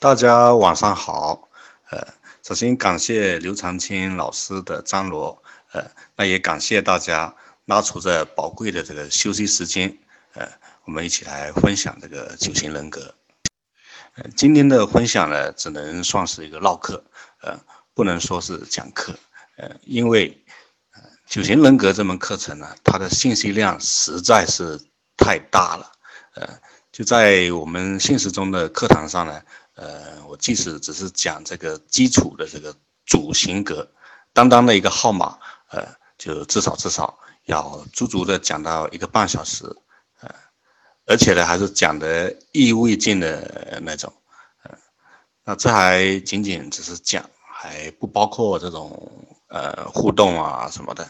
大家晚上好，呃，首先感谢刘长青老师的张罗，呃，那也感谢大家拉出这宝贵的这个休息时间，呃，我们一起来分享这个九型人格。呃，今天的分享呢，只能算是一个唠嗑，呃，不能说是讲课，呃，因为，九型人格这门课程呢，它的信息量实在是太大了，呃。就在我们现实中的课堂上呢，呃，我即使只是讲这个基础的这个主型格，单单的一个号码，呃，就至少至少要足足的讲到一个半小时，呃，而且呢，还是讲的意犹未尽的那种，呃，那这还仅仅只是讲，还不包括这种呃互动啊什么的。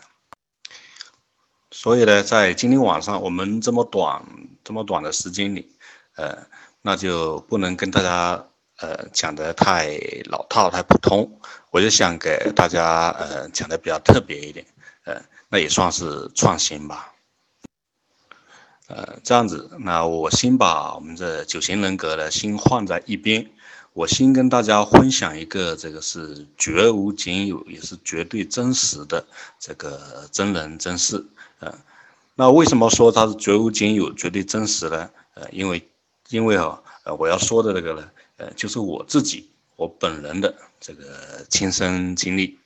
所以呢，在今天晚上我们这么短这么短的时间里。呃，那就不能跟大家呃讲的太老套、太普通，我就想给大家呃讲的比较特别一点，呃，那也算是创新吧。呃，这样子，那我先把我们的九型人格呢先放在一边，我先跟大家分享一个这个是绝无仅有，也是绝对真实的这个真人真事。呃，那为什么说它是绝无仅有、绝对真实呢？呃，因为因为啊，呃，我要说的这个呢，呃，就是我自己我本人的这个亲身经历。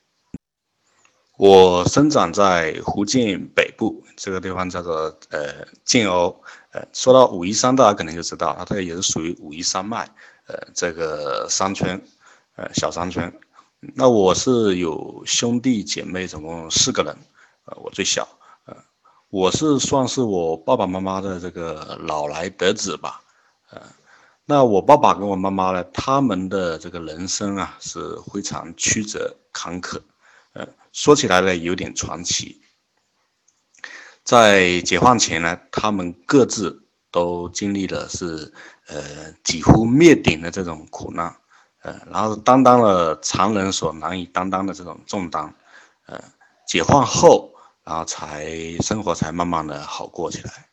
我生长在福建北部这个地方，叫做呃建瓯。呃，说到武夷山，大家可能就知道，它这个也是属于武夷山脉，呃，这个山村，呃，小山村。那我是有兄弟姐妹，总共四个人，呃，我最小，呃，我是算是我爸爸妈妈的这个老来得子吧。呃，那我爸爸跟我妈妈呢，他们的这个人生啊是非常曲折坎坷，呃，说起来呢有点传奇。在解放前呢，他们各自都经历了是呃几乎灭顶的这种苦难，呃，然后担当了常人所难以担当的这种重担，呃，解放后，然后才生活才慢慢的好过起来。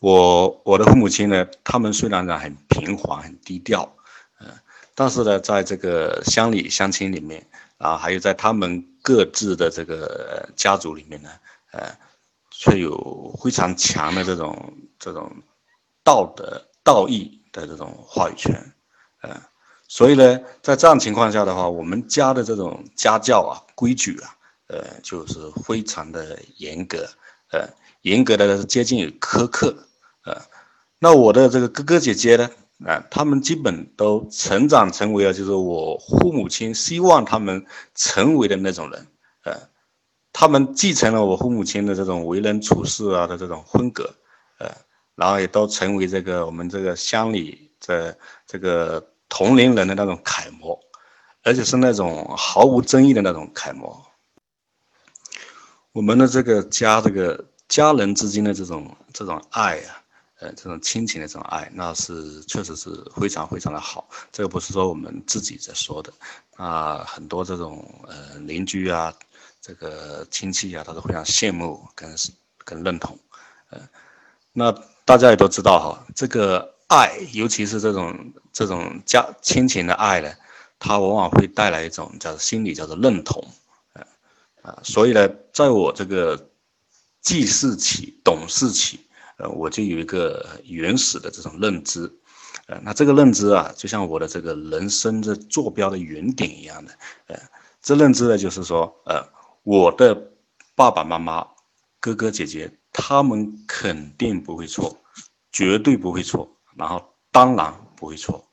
我我的父母亲呢，他们虽然呢很平缓、很低调，嗯，但是呢，在这个乡里乡亲里面，啊，还有在他们各自的这个家族里面呢，呃，却有非常强的这种这种道德道义的这种话语权，呃，所以呢，在这样情况下的话，我们家的这种家教啊、规矩啊，呃，就是非常的严格，呃，严格的接近于苛刻。呃，那我的这个哥哥姐姐呢？啊，他们基本都成长成为了就是我父母亲希望他们成为的那种人。呃，他们继承了我父母亲的这种为人处事啊的这种风格。呃，然后也都成为这个我们这个乡里这这个同龄人的那种楷模，而且是那种毫无争议的那种楷模。我们的这个家，这个家人之间的这种这种爱啊。呃，这种亲情的这种爱，那是确实是非常非常的好。这个不是说我们自己在说的，啊，很多这种呃邻居啊，这个亲戚啊，他都非常羡慕跟跟认同。呃，那大家也都知道哈，这个爱，尤其是这种这种家亲情的爱呢，它往往会带来一种叫心理叫做认同。呃啊，所以呢，在我这个记事起懂事起。呃，我就有一个原始的这种认知，呃，那这个认知啊，就像我的这个人生的坐标的原点一样的，呃，这认知呢，就是说，呃，我的爸爸妈妈、哥哥姐姐，他们肯定不会错，绝对不会错，然后当然不会错。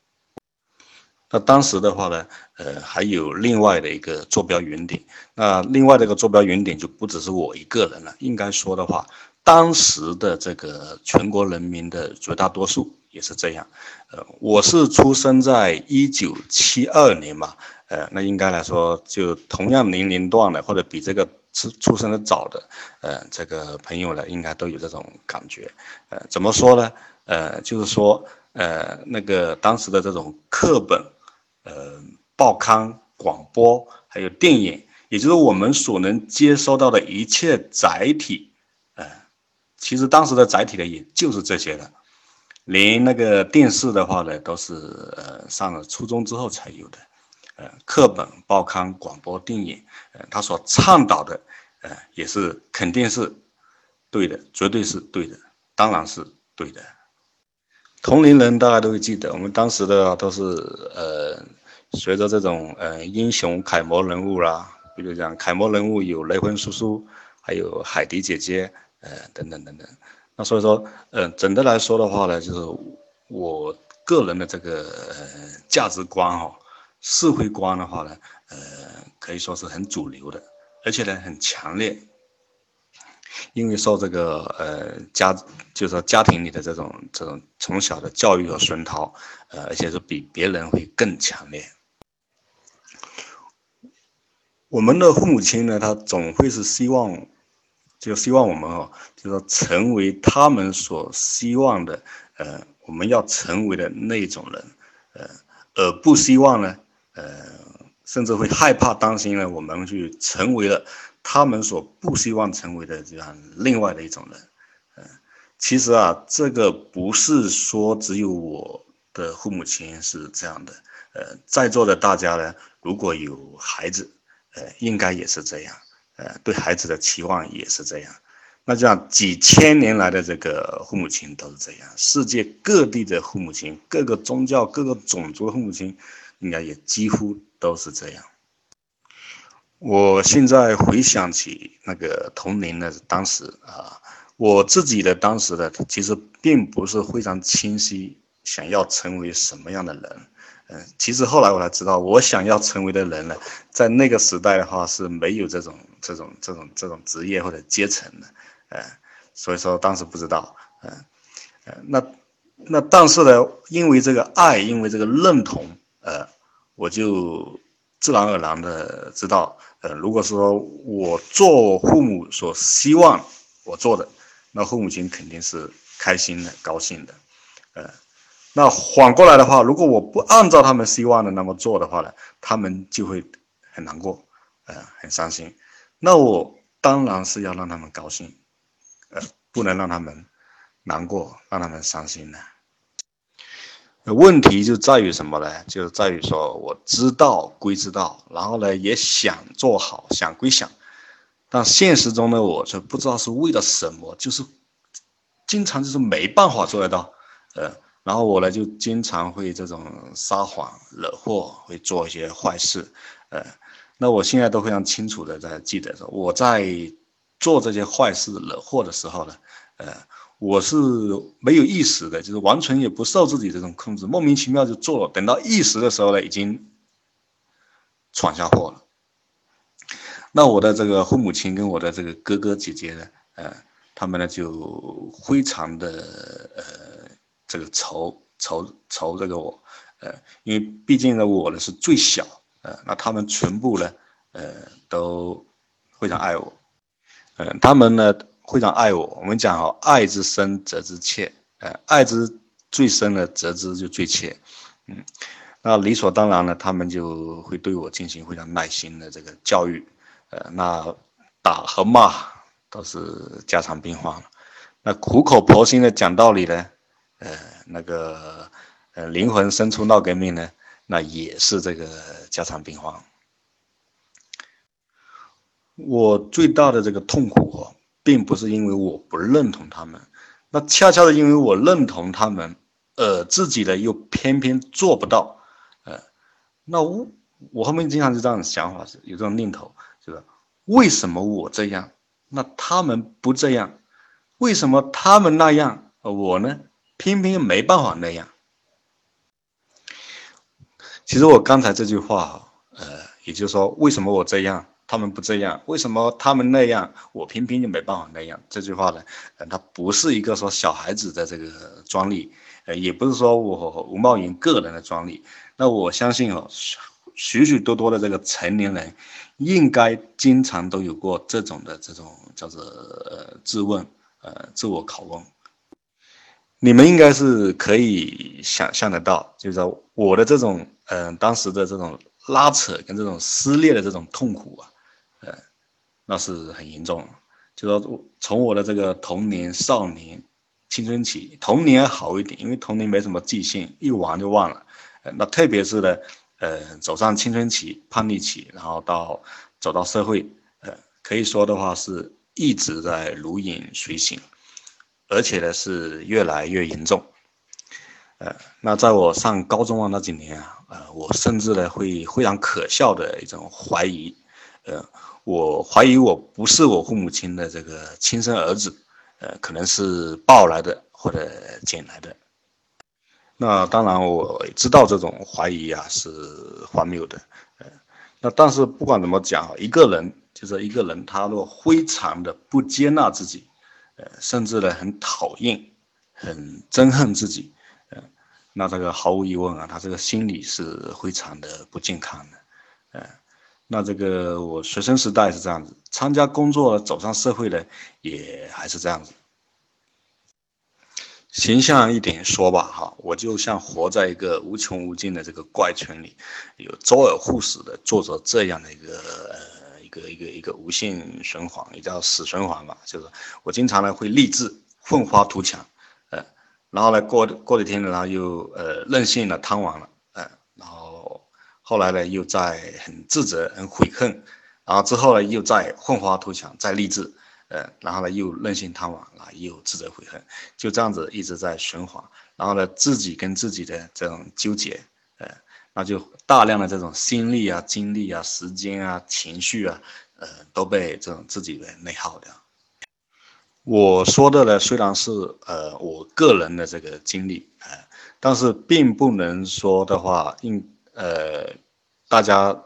那当时的话呢，呃，还有另外的一个坐标原点，那另外的一个坐标原点就不只是我一个人了，应该说的话。当时的这个全国人民的绝大多数也是这样，呃，我是出生在一九七二年嘛，呃，那应该来说就同样年龄段的或者比这个出出生的早的，呃，这个朋友呢，应该都有这种感觉，呃，怎么说呢？呃，就是说，呃，那个当时的这种课本，呃，报刊、广播还有电影，也就是我们所能接收到的一切载体。其实当时的载体呢，也就是这些了，连那个电视的话呢，都是呃上了初中之后才有的，呃，课本、报刊、广播电影，呃，他所倡导的，呃，也是肯定是对的，绝对是对的，当然是对的。同龄人大家都会记得，我们当时的都是呃，随着这种呃英雄楷模人物啦，比如讲楷模人物有雷锋叔叔，还有海迪姐姐，呃，等等等等。那所以说，呃，整的来说的话呢，就是我个人的这个呃价值观哈，社会观的话呢，呃，可以说是很主流的，而且呢很强烈，因为受这个呃家，就是说家庭里的这种这种从小的教育和熏陶，呃，而且是比别人会更强烈。我们的父母亲呢，他总会是希望。就希望我们哦，就说成为他们所希望的，呃，我们要成为的那种人，呃，而不希望呢，呃，甚至会害怕、担心呢，我们去成为了他们所不希望成为的这样另外的一种人，嗯，其实啊，这个不是说只有我的父母亲是这样的，呃，在座的大家呢，如果有孩子，呃，应该也是这样。呃，对孩子的期望也是这样，那这样几千年来的这个父母亲都是这样，世界各地的父母亲，各个宗教、各个种族的父母亲，应该也几乎都是这样。我现在回想起那个童年的当时啊，我自己的当时的其实并不是非常清晰，想要成为什么样的人。嗯，其实后来我才知道，我想要成为的人呢，在那个时代的话是没有这种这种这种这种职业或者阶层的，呃，所以说当时不知道，嗯，呃，那那但是呢，因为这个爱，因为这个认同，呃，我就自然而然的知道，呃，如果说我做父母所希望我做的，那父母亲肯定是开心的、高兴的，呃。那反过来的话，如果我不按照他们希望的那么做的话呢，他们就会很难过，呃，很伤心。那我当然是要让他们高兴，呃，不能让他们难过，让他们伤心的。问题就在于什么呢？就在于说，我知道归知道，然后呢，也想做好，想归想，但现实中的我却不知道是为了什么，就是经常就是没办法做得到，呃。然后我呢，就经常会这种撒谎、惹祸，会做一些坏事，呃，那我现在都非常清楚的在记得，我在做这些坏事、惹祸的时候呢，呃，我是没有意识的，就是完全也不受自己这种控制，莫名其妙就做了。等到意识的时候呢，已经闯下祸了。那我的这个父母亲跟我的这个哥哥姐姐呢，呃，他们呢就非常的呃。这个仇仇仇这个我，呃，因为毕竟呢，我呢是最小，呃，那他们全部呢，呃，都非常爱我，呃，他们呢非常爱我。我们讲哦，爱之深责之切，呃，爱之最深的责之就最切，嗯，那理所当然呢，他们就会对我进行非常耐心的这个教育，呃，那打和骂都是家常便饭了，那苦口婆心的讲道理呢。呃，那个，呃，灵魂深处闹革命呢，那也是这个家常便饭。我最大的这个痛苦哦，并不是因为我不认同他们，那恰恰是因为我认同他们，呃，自己呢又偏偏做不到，呃，那我我后面经常是这样的想法是有这种念头，就是为什么我这样，那他们不这样，为什么他们那样，我呢？偏偏没办法那样。其实我刚才这句话，呃，也就是说，为什么我这样，他们不这样？为什么他们那样，我偏偏就没办法那样？这句话呢，呃，它不是一个说小孩子的这个专利，呃，也不是说我吴茂云个人的专利。那我相信哦，许许多多的这个成年人，应该经常都有过这种的这种叫做呃自问，呃，自我拷问。你们应该是可以想象得到，就是说我的这种，嗯，当时的这种拉扯跟这种撕裂的这种痛苦啊，呃，那是很严重。就说从我的这个童年、少年，青春期，童年好一点，因为童年没什么记性，一玩就忘了。呃，那特别是呢，呃，走上青春期、叛逆期，然后到走到社会，呃，可以说的话是一直在如影随形，而且呢是越来越严重。呃，那在我上高中啊那几年啊，呃，我甚至呢会非常可笑的一种怀疑，呃，我怀疑我不是我父母亲的这个亲生儿子，呃，可能是抱来的或者捡来的。那当然我知道这种怀疑啊是荒谬的，呃，那但是不管怎么讲，一个人就是一个人，他若非常的不接纳自己，呃，甚至呢很讨厌、很憎恨自己。呃那这个毫无疑问啊，他这个心理是非常的不健康的，呃，那这个我学生时代是这样子，参加工作走上社会呢也还是这样子。形象一点说吧，哈，我就像活在一个无穷无尽的这个怪圈里，有周而复始的做着这样的一个个一个一个无限循环，也叫死循环吧，就是我经常呢会立志奋发图强。呃然后呢，过过几天呢，然后又呃任性了，贪玩了，呃，然后后来呢，又在很自责、很悔恨，然后之后呢，又在奋发图强，再励志，呃，然后呢，又任性贪玩，啊，又自责悔恨，就这样子一直在循环。然后呢，自己跟自己的这种纠结，呃，那就大量的这种心力啊、精力啊、时间啊、情绪啊，呃，都被这种自己的内耗掉。我说的呢，虽然是呃我个人的这个经历啊，但是并不能说的话，应呃大家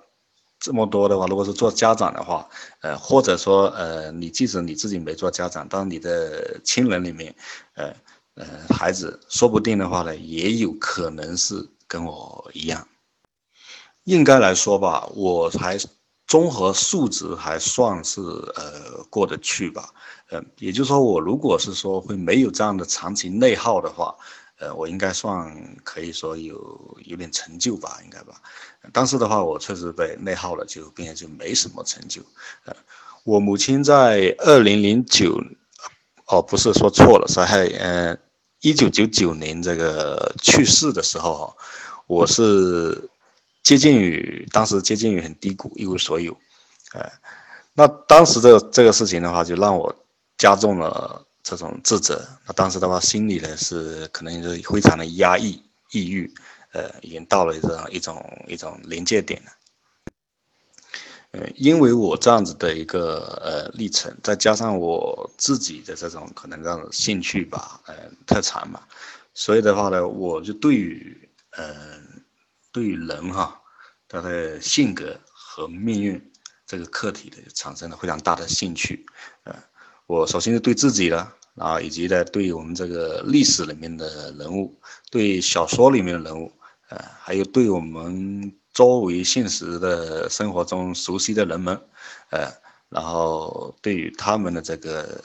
这么多的话，如果是做家长的话，呃或者说呃你即使你自己没做家长，但你的亲人里面，呃呃孩子说不定的话呢，也有可能是跟我一样。应该来说吧，我还综合素质还算是呃过得去吧。呃，也就是说，我如果是说会没有这样的长期内耗的话，呃，我应该算可以说有有点成就吧，应该吧。但是的话，我确实被内耗了，就变成就没什么成就。呃，我母亲在二零零九，哦，不是说错了，是还呃一九九九年这个去世的时候，我是接近于当时接近于很低谷，一无所有。呃，那当时这个这个事情的话，就让我。加重了这种自责，那当时的话，心里呢是可能是非常的压抑、抑郁，呃，已经到了这样一种一种临界点了。呃，因为我这样子的一个呃历程，再加上我自己的这种可能这种兴趣吧，呃，特长嘛，所以的话呢，我就对于呃对人哈他的性格和命运这个课题的产生了非常大的兴趣，呃。我首先是对自己的啊，以及呢，对我们这个历史里面的人物，对小说里面的人物，呃，还有对我们周围现实的生活中熟悉的人们，呃，然后对于他们的这个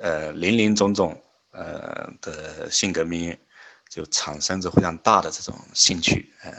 呃林林总总呃的性格命运，就产生着非常大的这种兴趣。呃，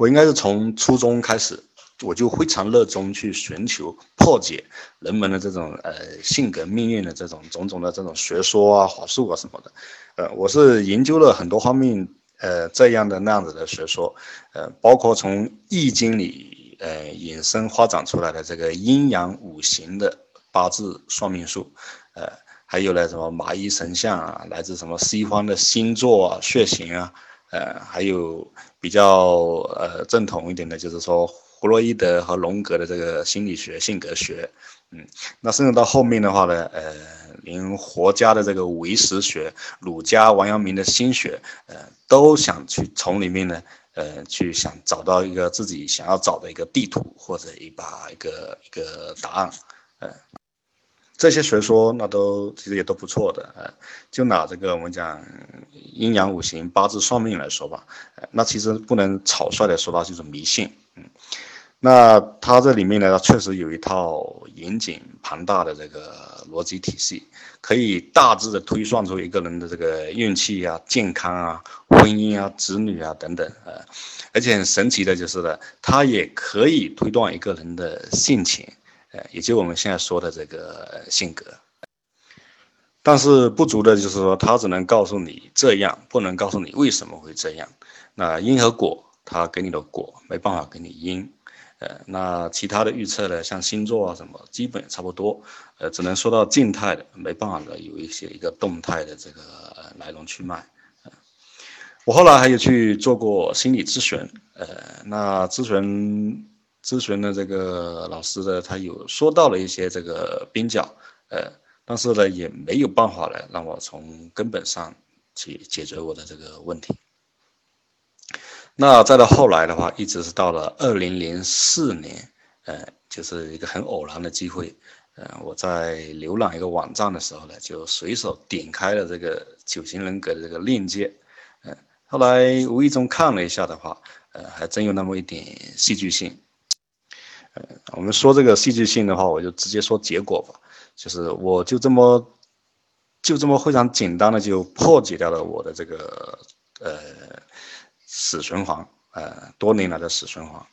我应该是从初中开始。我就非常热衷去寻求破解人们的这种呃性格命运的这种种种的这种学说啊法术啊什么的，呃，我是研究了很多方面呃这样的那样子的学说，呃，包括从易经里呃衍生发展出来的这个阴阳五行的八字算命术，呃，还有呢什么麻衣神像啊，来自什么西方的星座啊血型啊，呃，还有比较呃正统一点的，就是说。弗洛伊德和荣格的这个心理学、性格学，嗯，那甚至到后面的话呢，呃，连佛家的这个唯识学、儒家王阳明的心学，呃，都想去从里面呢，呃，去想找到一个自己想要找的一个地图或者一把一个一个答案，呃，这些学说那都其实也都不错的，呃，就拿这个我们讲阴阳五行、八字算命来说吧，那其实不能草率的说到就是迷信，嗯。那它这里面呢，确实有一套严谨庞大的这个逻辑体系，可以大致的推算出一个人的这个运气啊、健康啊、婚姻啊、子女啊等等啊，而且很神奇的就是呢，它也可以推断一个人的性情，呃，也就我们现在说的这个性格。但是不足的就是说，他只能告诉你这样，不能告诉你为什么会这样。那因和果，他给你的果没办法给你因。呃，那其他的预测呢，像星座啊什么，基本差不多。呃，只能说到静态的，没办法的有一些一个动态的这个来龙去脉。我后来还有去做过心理咨询，呃，那咨询咨询的这个老师呢，他有说到了一些这个边角，呃。但是呢，也没有办法来让我从根本上去解决我的这个问题。那再到后来的话，一直是到了二零零四年，呃，就是一个很偶然的机会，呃，我在浏览一个网站的时候呢，就随手点开了这个九型人格的这个链接，呃，后来无意中看了一下的话，呃，还真有那么一点戏剧性。呃，我们说这个戏剧性的话，我就直接说结果吧。就是我就这么，就这么非常简单的就破解掉了我的这个呃死循环，呃多年来的死循环，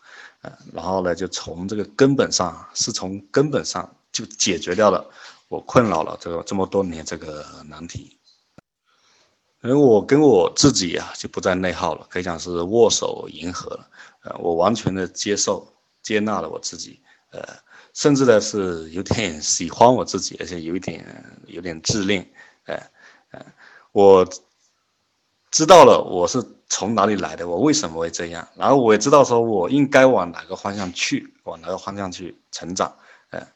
呃然后呢就从这个根本上是从根本上就解决掉了我困扰了这个这么多年这个难题，而我跟我自己啊就不再内耗了，可以讲是握手言和了，呃我完全的接受接纳了我自己，呃。甚至呢是有点喜欢我自己，而且有一点有点自恋，哎，呃，我知道了我是从哪里来的，我为什么会这样，然后我也知道说我应该往哪个方向去，往哪个方向去成长，哎，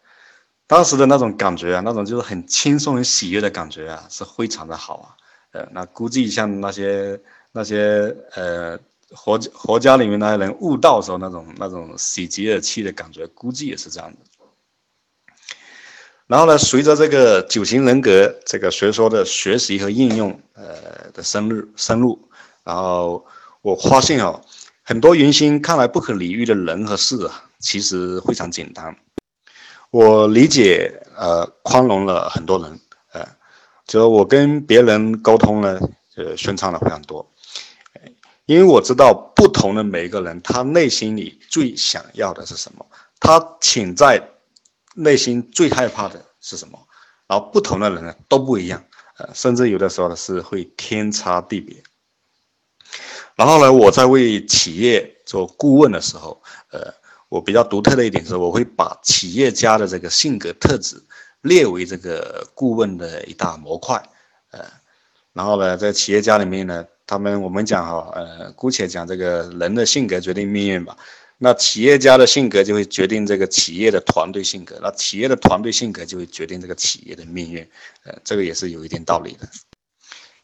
当时的那种感觉啊，那种就是很轻松、很喜悦的感觉啊，是非常的好啊，呃，那估计像那些那些呃。佛佛家里面那些人悟道时候那种那种喜极而泣的感觉，估计也是这样的。然后呢，随着这个九型人格这个学说的学习和应用，呃的深入深入，然后我发现哦，很多原先看来不可理喻的人和事啊，其实非常简单。我理解呃宽容了很多人，呃，就我跟别人沟通呢，呃顺畅了非常多。因为我知道不同的每一个人，他内心里最想要的是什么，他潜在内心最害怕的是什么，然后不同的人呢都不一样，呃，甚至有的时候呢是会天差地别。然后呢，我在为企业做顾问的时候，呃，我比较独特的一点是，我会把企业家的这个性格特质列为这个顾问的一大模块，呃，然后呢，在企业家里面呢。他们我们讲哈，呃，姑且讲这个人的性格决定命运吧。那企业家的性格就会决定这个企业的团队性格，那企业的团队性格就会决定这个企业的命运。呃，这个也是有一定道理的。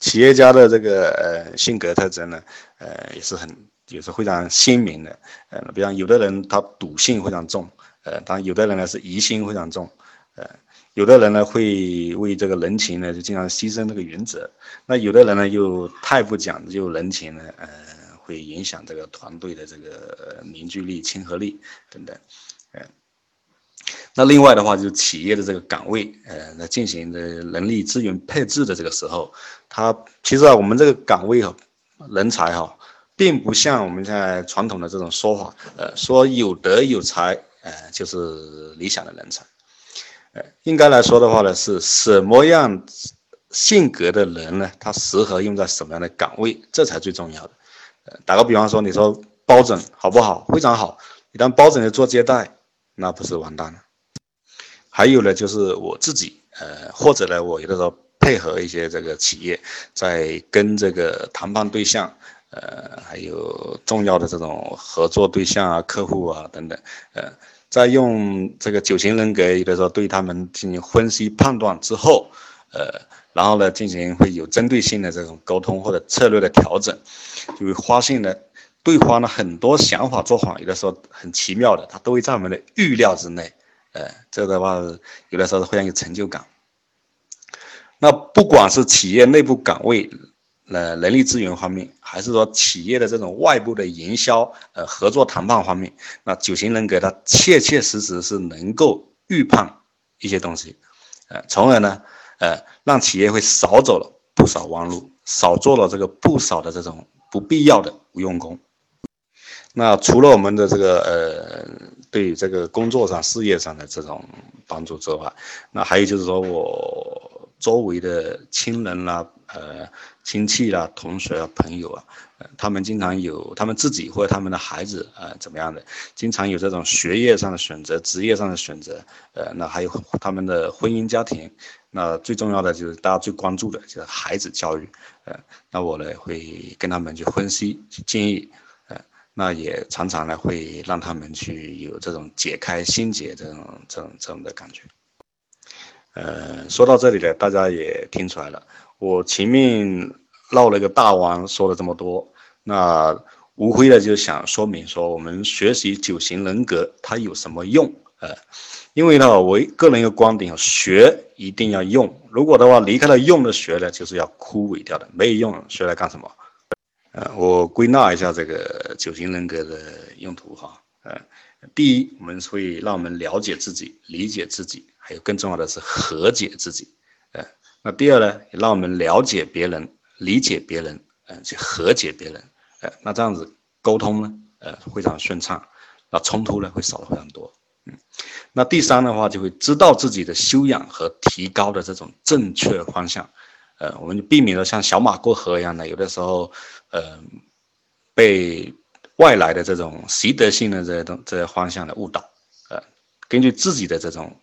企业家的这个呃性格特征呢，呃，也是很也是非常鲜明的。呃，比方有的人他赌性非常重，呃，当然有的人呢是疑心非常重，呃。有的人呢会为这个人情呢就经常牺牲这个原则，那有的人呢又太不讲究人情呢，呃，会影响这个团队的这个凝聚力、亲和力等等，呃，那另外的话就是企业的这个岗位，呃，在进行的人力资源配置的这个时候，它其实啊，我们这个岗位哈，人才哈，并不像我们现在传统的这种说法，呃，说有德有才，呃，就是理想的人才。应该来说的话呢，是什么样性格的人呢？他适合用在什么样的岗位，这才最重要的。呃，打个比方说，你说包拯好不好？非常好。你当包拯的做接待，那不是完蛋了。还有呢，就是我自己，呃，或者呢，我有的时候配合一些这个企业，在跟这个谈判对象，呃，还有重要的这种合作对象啊、客户啊等等，呃。在用这个九型人格，有的时候对他们进行分析判断之后，呃，然后呢，进行会有针对性的这种沟通或者策略的调整，就会发现呢，对方的很多想法做法，有的时候很奇妙的，他都会在我们的预料之内，呃，这个的话，有的时候是非常有成就感。那不管是企业内部岗位。呃，人力资源方面，还是说企业的这种外部的营销，呃，合作谈判方面，那九型人格它切切实实是能够预判一些东西，呃，从而呢，呃，让企业会少走了不少弯路，少做了这个不少的这种不必要的无用功。那除了我们的这个呃，对这个工作上、事业上的这种帮助之外，那还有就是说我。周围的亲人啦、呃亲戚啦、同学啊、朋友啊，呃，他们经常有他们自己或者他们的孩子啊怎么样的，经常有这种学业上的选择、职业上的选择，呃，那还有他们的婚姻家庭，那最重要的就是大家最关注的就是孩子教育，呃，那我呢会跟他们去分析、去建议，呃，那也常常呢会让他们去有这种解开心结这种这种这种的感觉。呃，说到这里呢，大家也听出来了，我前面绕了个大弯，说了这么多，那无非呢就想说明说，我们学习九型人格它有什么用？呃，因为呢，我个人一个观点，学一定要用，如果的话离开了用的学呢，就是要枯萎掉的，没有用，学来干什么？呃，我归纳一下这个九型人格的用途哈，呃，第一，我们会让我们了解自己，理解自己。还有更重要的是和解自己，那第二呢，也让我们了解别人、理解别人，呃，去和解别人，呃，那这样子沟通呢，呃，非常顺畅，那冲突呢会少了非常多，嗯，那第三的话就会知道自己的修养和提高的这种正确方向，呃，我们就避免了像小马过河一样的，有的时候，呃，被外来的这种习得性的这些东这些方向的误导，呃，根据自己的这种。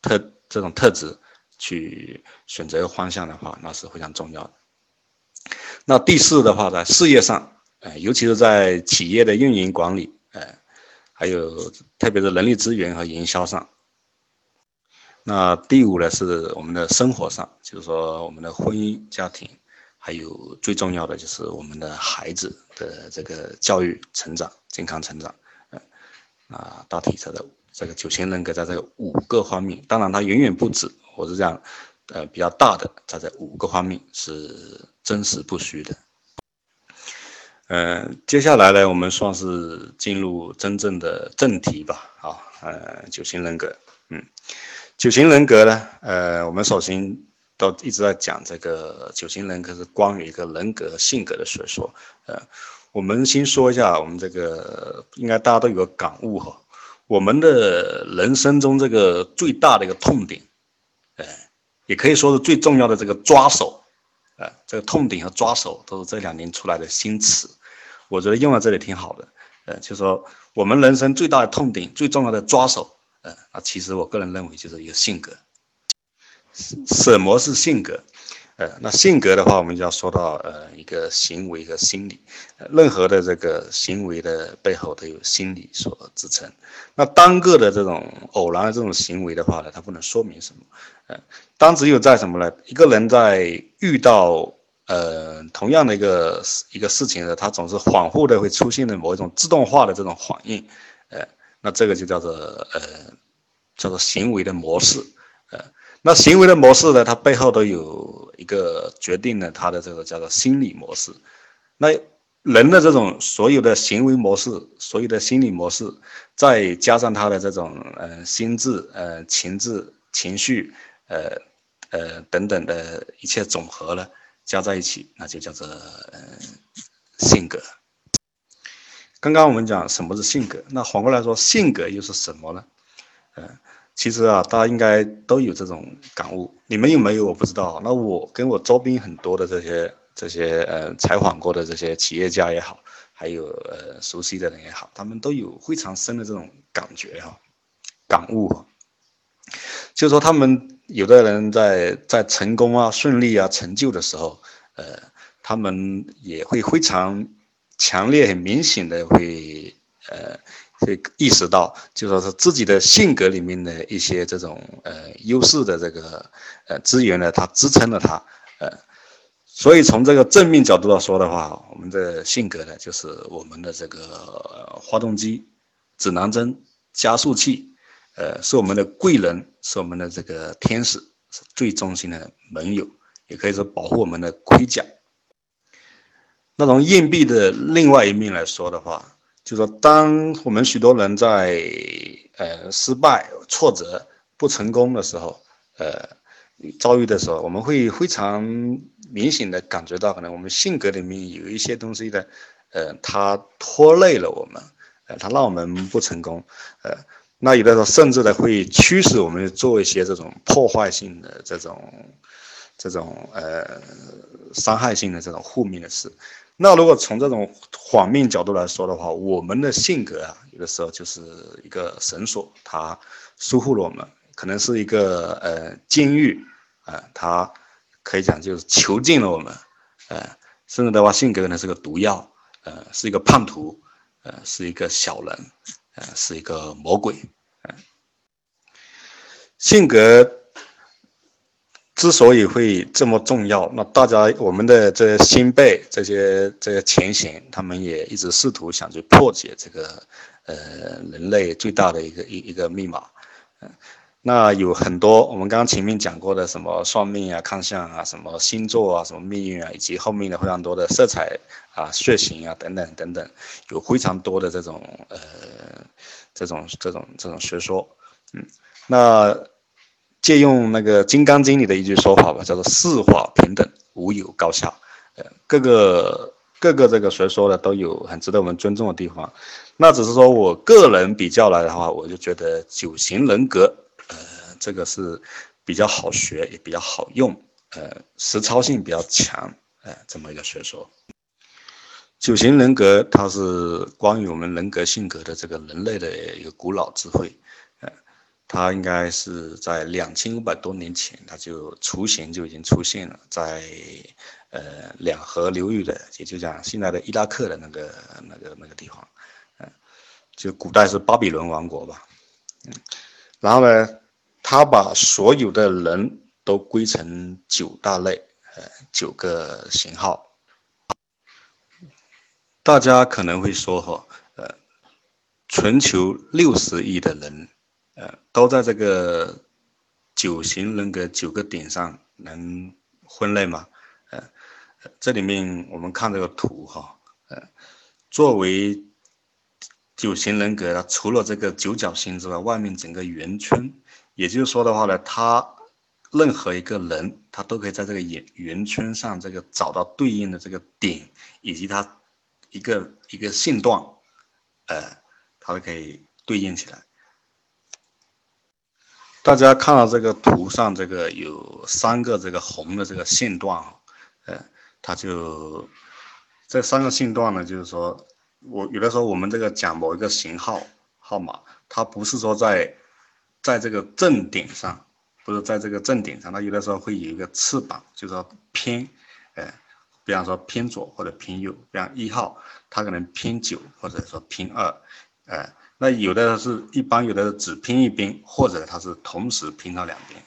特这种特质去选择方向的话，那是非常重要的。那第四的话，在事业上，呃，尤其是在企业的运营管理，呃，还有特别是人力资源和营销上。那第五呢，是我们的生活上，就是说我们的婚姻家庭，还有最重要的就是我们的孩子的这个教育成长、健康成长，呃，啊，大体上的。这个九型人格在这五个方面，当然它远远不止，我是这样，呃，比较大的，在这五个方面是真实不虚的。嗯，接下来呢，我们算是进入真正的正题吧。啊，呃，九型人格，嗯，九型人格呢，呃，我们首先都一直在讲这个九型人格是关于一个人格性格的学说。呃，我们先说一下，我们这个应该大家都有个感悟哈。我们的人生中这个最大的一个痛点，也可以说是最重要的这个抓手，呃，这个痛点和抓手都是这两年出来的新词，我觉得用在这里挺好的，呃，就说我们人生最大的痛点、最重要的抓手，呃，那，其实我个人认为就是一个性格，什么是性格？呃，那性格的话，我们就要说到呃一个行为和心理，任何的这个行为的背后都有心理所支撑。那单个的这种偶然的这种行为的话呢，它不能说明什么。呃，当只有在什么呢？一个人在遇到呃同样的一个一个事情的，他总是恍惚的会出现的某一种自动化的这种反应，呃，那这个就叫做呃叫做行为的模式，呃。那行为的模式呢？它背后都有一个决定了他的这个叫做心理模式。那人的这种所有的行为模式，所有的心理模式，再加上他的这种呃心智、呃情志、情绪，呃呃等等的一切总和呢，加在一起，那就叫做呃性格。刚刚我们讲什么是性格，那反过来说，性格又是什么呢？嗯。其实啊，大家应该都有这种感悟，你们有没有？我不知道。那我跟我周边很多的这些这些呃采访过的这些企业家也好，还有呃熟悉的人也好，他们都有非常深的这种感觉哈，感悟哈。就说他们有的人在在成功啊、顺利啊、成就的时候，呃，他们也会非常强烈、很明显的会呃。会意识到，就说是自己的性格里面的一些这种呃优势的这个呃资源呢，它支撑了他，呃，所以从这个正面角度来说的话，我们的性格呢，就是我们的这个发动机、指南针、加速器，呃，是我们的贵人，是我们的这个天使，是最忠心的盟友，也可以说保护我们的盔甲。那从硬币的另外一面来说的话。就说，当我们许多人在呃失败、挫折、不成功的时候，呃遭遇的时候，我们会非常明显的感觉到，可能我们性格里面有一些东西的，呃，它拖累了我们，呃，它让我们不成功，呃，那有的时候甚至呢会驱使我们做一些这种破坏性的这种这种呃伤害性的这种负面的事。那如果从这种反面角度来说的话，我们的性格啊，有的时候就是一个绳索，它束缚了我们，可能是一个呃监狱啊，它可以讲就是囚禁了我们，呃，甚至的话性格可能是个毒药，呃，是一个叛徒，呃，是一个小人，呃，是一个魔鬼，呃，性格。之所以会这么重要，那大家我们的这些新辈、这些这些前贤，他们也一直试图想去破解这个，呃，人类最大的一个一一个密码。嗯，那有很多我们刚刚前面讲过的什么算命啊、看相啊、什么星座啊、什么命运啊，以及后面的非常多的色彩啊、血型啊等等等等，有非常多的这种呃这种这种这种学说。嗯，那。借用那个《金刚经》里的一句说法吧，叫做“四法平等，无有高下”。呃，各个各个这个学说呢，都有很值得我们尊重的地方。那只是说我个人比较来的话，我就觉得九型人格，呃，这个是比较好学，也比较好用，呃，实操性比较强，呃，这么一个学说。九型人格它是关于我们人格性格的这个人类的一个古老智慧。它应该是在两千五百多年前，它就雏形就已经出现了，在呃两河流域的，也就讲现在的伊拉克的那个那个那个地方，嗯，就古代是巴比伦王国吧，嗯，然后呢，他把所有的人都归成九大类，呃，九个型号。大家可能会说哈，呃，全球六十亿的人。呃，都在这个九型人格九个点上能分类吗？呃，这里面我们看这个图哈，呃，作为九型人格，除了这个九角星之外，外面整个圆圈，也就是说的话呢，它任何一个人，他都可以在这个圆圆圈上这个找到对应的这个点，以及它一个一个线段，呃，它都可以对应起来。大家看到这个图上，这个有三个这个红的这个线段啊，呃，它就这三个线段呢，就是说我有的时候我们这个讲某一个型号号码，它不是说在在这个正点上，不是在这个正点上，它有的时候会有一个翅膀，就是说偏，呃，比方说偏左或者偏右，比方一号，它可能偏九或者说偏二，呃。那有的是一般，有的只拼一边，或者它是同时拼到两边。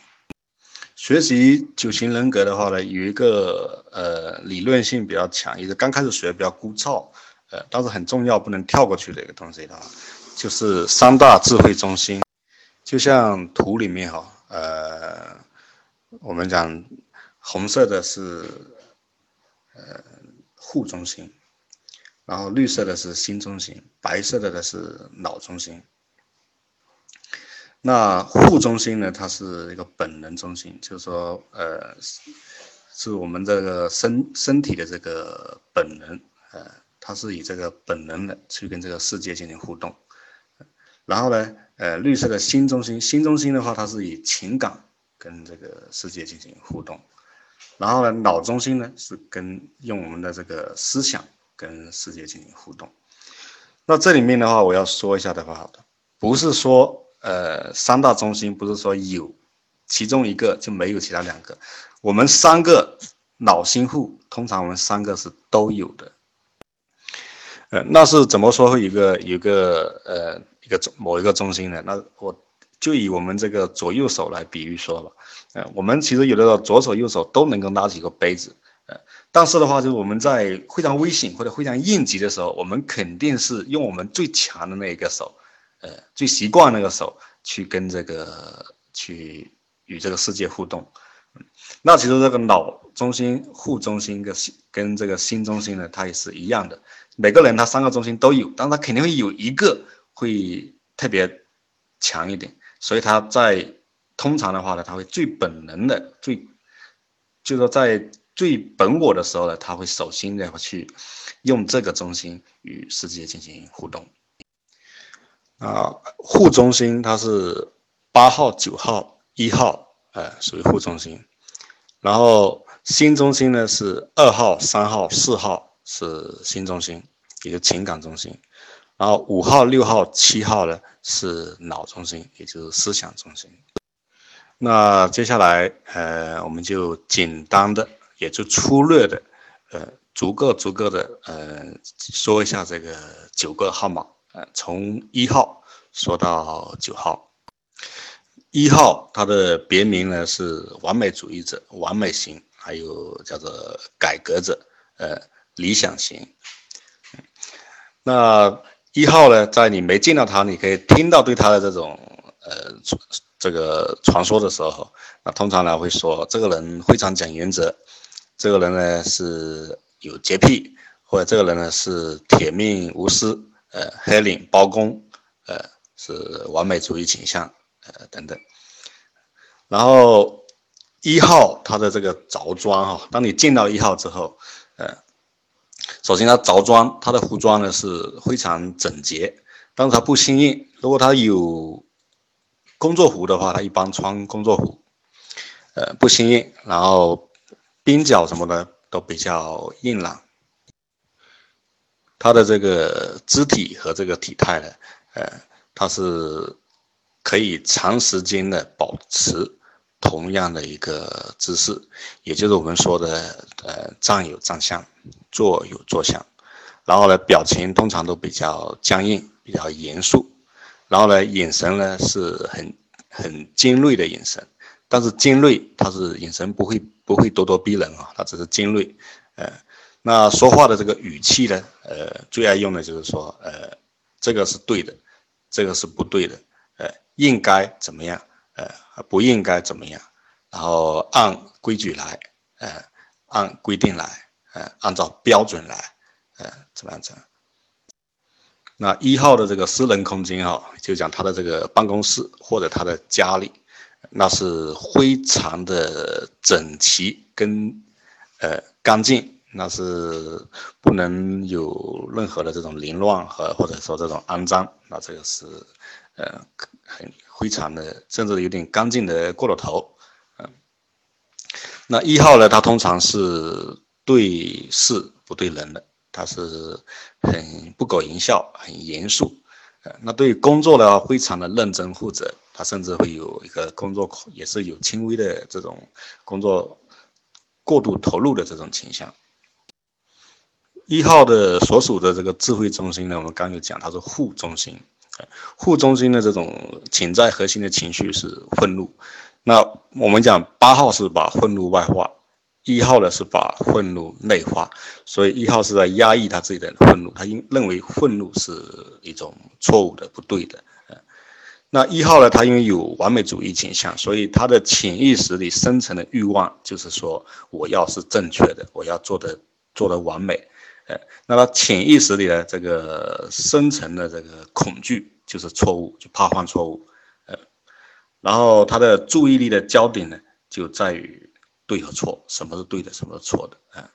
学习九型人格的话呢，有一个呃理论性比较强，也是刚开始学比较枯燥，呃，但是很重要，不能跳过去的一个东西的话，就是三大智慧中心。就像图里面哈，呃，我们讲红色的是呃护中心。然后绿色的是心中心，白色的呢是脑中心。那护中心呢，它是一个本能中心，就是说，呃，是我们这个身身体的这个本能，呃，它是以这个本能的去跟这个世界进行互动。然后呢，呃，绿色的心中心，心中心的话，它是以情感跟这个世界进行互动。然后呢，脑中心呢是跟用我们的这个思想。跟世界进行互动，那这里面的话，我要说一下的话，不是说呃三大中心不是说有其中一个就没有其他两个，我们三个脑心户，通常我们三个是都有的，呃，那是怎么说会有个有个呃一个中某一个中心呢？那我就以我们这个左右手来比喻说吧，呃，我们其实有的时候左手右手都能够拿起一个杯子。呃但是的话，就是我们在非常危险或者非常应急的时候，我们肯定是用我们最强的那一个手，呃，最习惯那个手去跟这个去与这个世界互动。那其实这个脑中心、护中心跟心跟这个心中心呢，它也是一样的。每个人他三个中心都有，但他肯定会有一个会特别强一点，所以他在通常的话呢，他会最本能的最，就是说在。最本我的时候呢，他会首先的去用这个中心与世界进行互动。啊，副中心它是八号、九号、一号，呃，属于副中心。然后新中心呢是二号、三号、四号是新中心，也就情感中心。然后五号、六号、七号呢是脑中心，也就是思想中心。那接下来，呃，我们就简单的，也就粗略的，呃，逐个逐个的，呃，说一下这个九个号码，呃，从一号说到九号。一号它的别名呢是完美主义者、完美型，还有叫做改革者，呃，理想型。那一号呢，在你没见到他，你可以听到对他的这种，呃。这个传说的时候，那通常呢会说这个人非常讲原则，这个人呢是有洁癖，或者这个人呢是铁面无私，呃，黑领包公，呃，是完美主义倾向，呃，等等。然后一号他的这个着装哈，当你见到一号之后，呃，首先他着装，他的服装呢是非常整洁，但是他不新颖，如果他有。工作服的话，他一般穿工作服，呃，不新颖，然后鬓角什么的都比较硬朗。他的这个肢体和这个体态呢，呃，他是可以长时间的保持同样的一个姿势，也就是我们说的，呃，站有站相，坐有坐相，然后呢，表情通常都比较僵硬，比较严肃。然后呢，眼神呢是很很尖锐的眼神，但是尖锐，他是眼神不会不会咄咄逼人啊，他只是尖锐。呃，那说话的这个语气呢，呃，最爱用的就是说，呃，这个是对的，这个是不对的，呃，应该怎么样，呃，不应该怎么样，然后按规矩来，呃，按规定来，呃，按照标准来，呃，怎么样子？那一号的这个私人空间啊，就讲他的这个办公室或者他的家里，那是非常的整齐跟呃干净，那是不能有任何的这种凌乱和或者说这种肮脏，那这个是呃很非常的，甚至有点干净的过了头，嗯。那一号呢，他通常是对事不对人的。他是很不苟言笑，很严肃，那对工作呢，非常的认真负责。他甚至会有一个工作，也是有轻微的这种工作过度投入的这种倾向。一号的所属的这个智慧中心呢，我们刚有讲，它是负中心，负中心的这种潜在核心的情绪是愤怒。那我们讲八号是把愤怒外化。一号呢是把愤怒内化，所以一号是在压抑他自己的愤怒，他因认为愤怒是一种错误的、不对的。那一号呢，他因为有完美主义倾向，所以他的潜意识里深层的欲望就是说，我要是正确的，我要做的做的完美。呃，那他潜意识里的这个深层的这个恐惧就是错误，就怕犯错误。呃，然后他的注意力的焦点呢，就在于。对和错，什么是对的，什么是错的，嗯，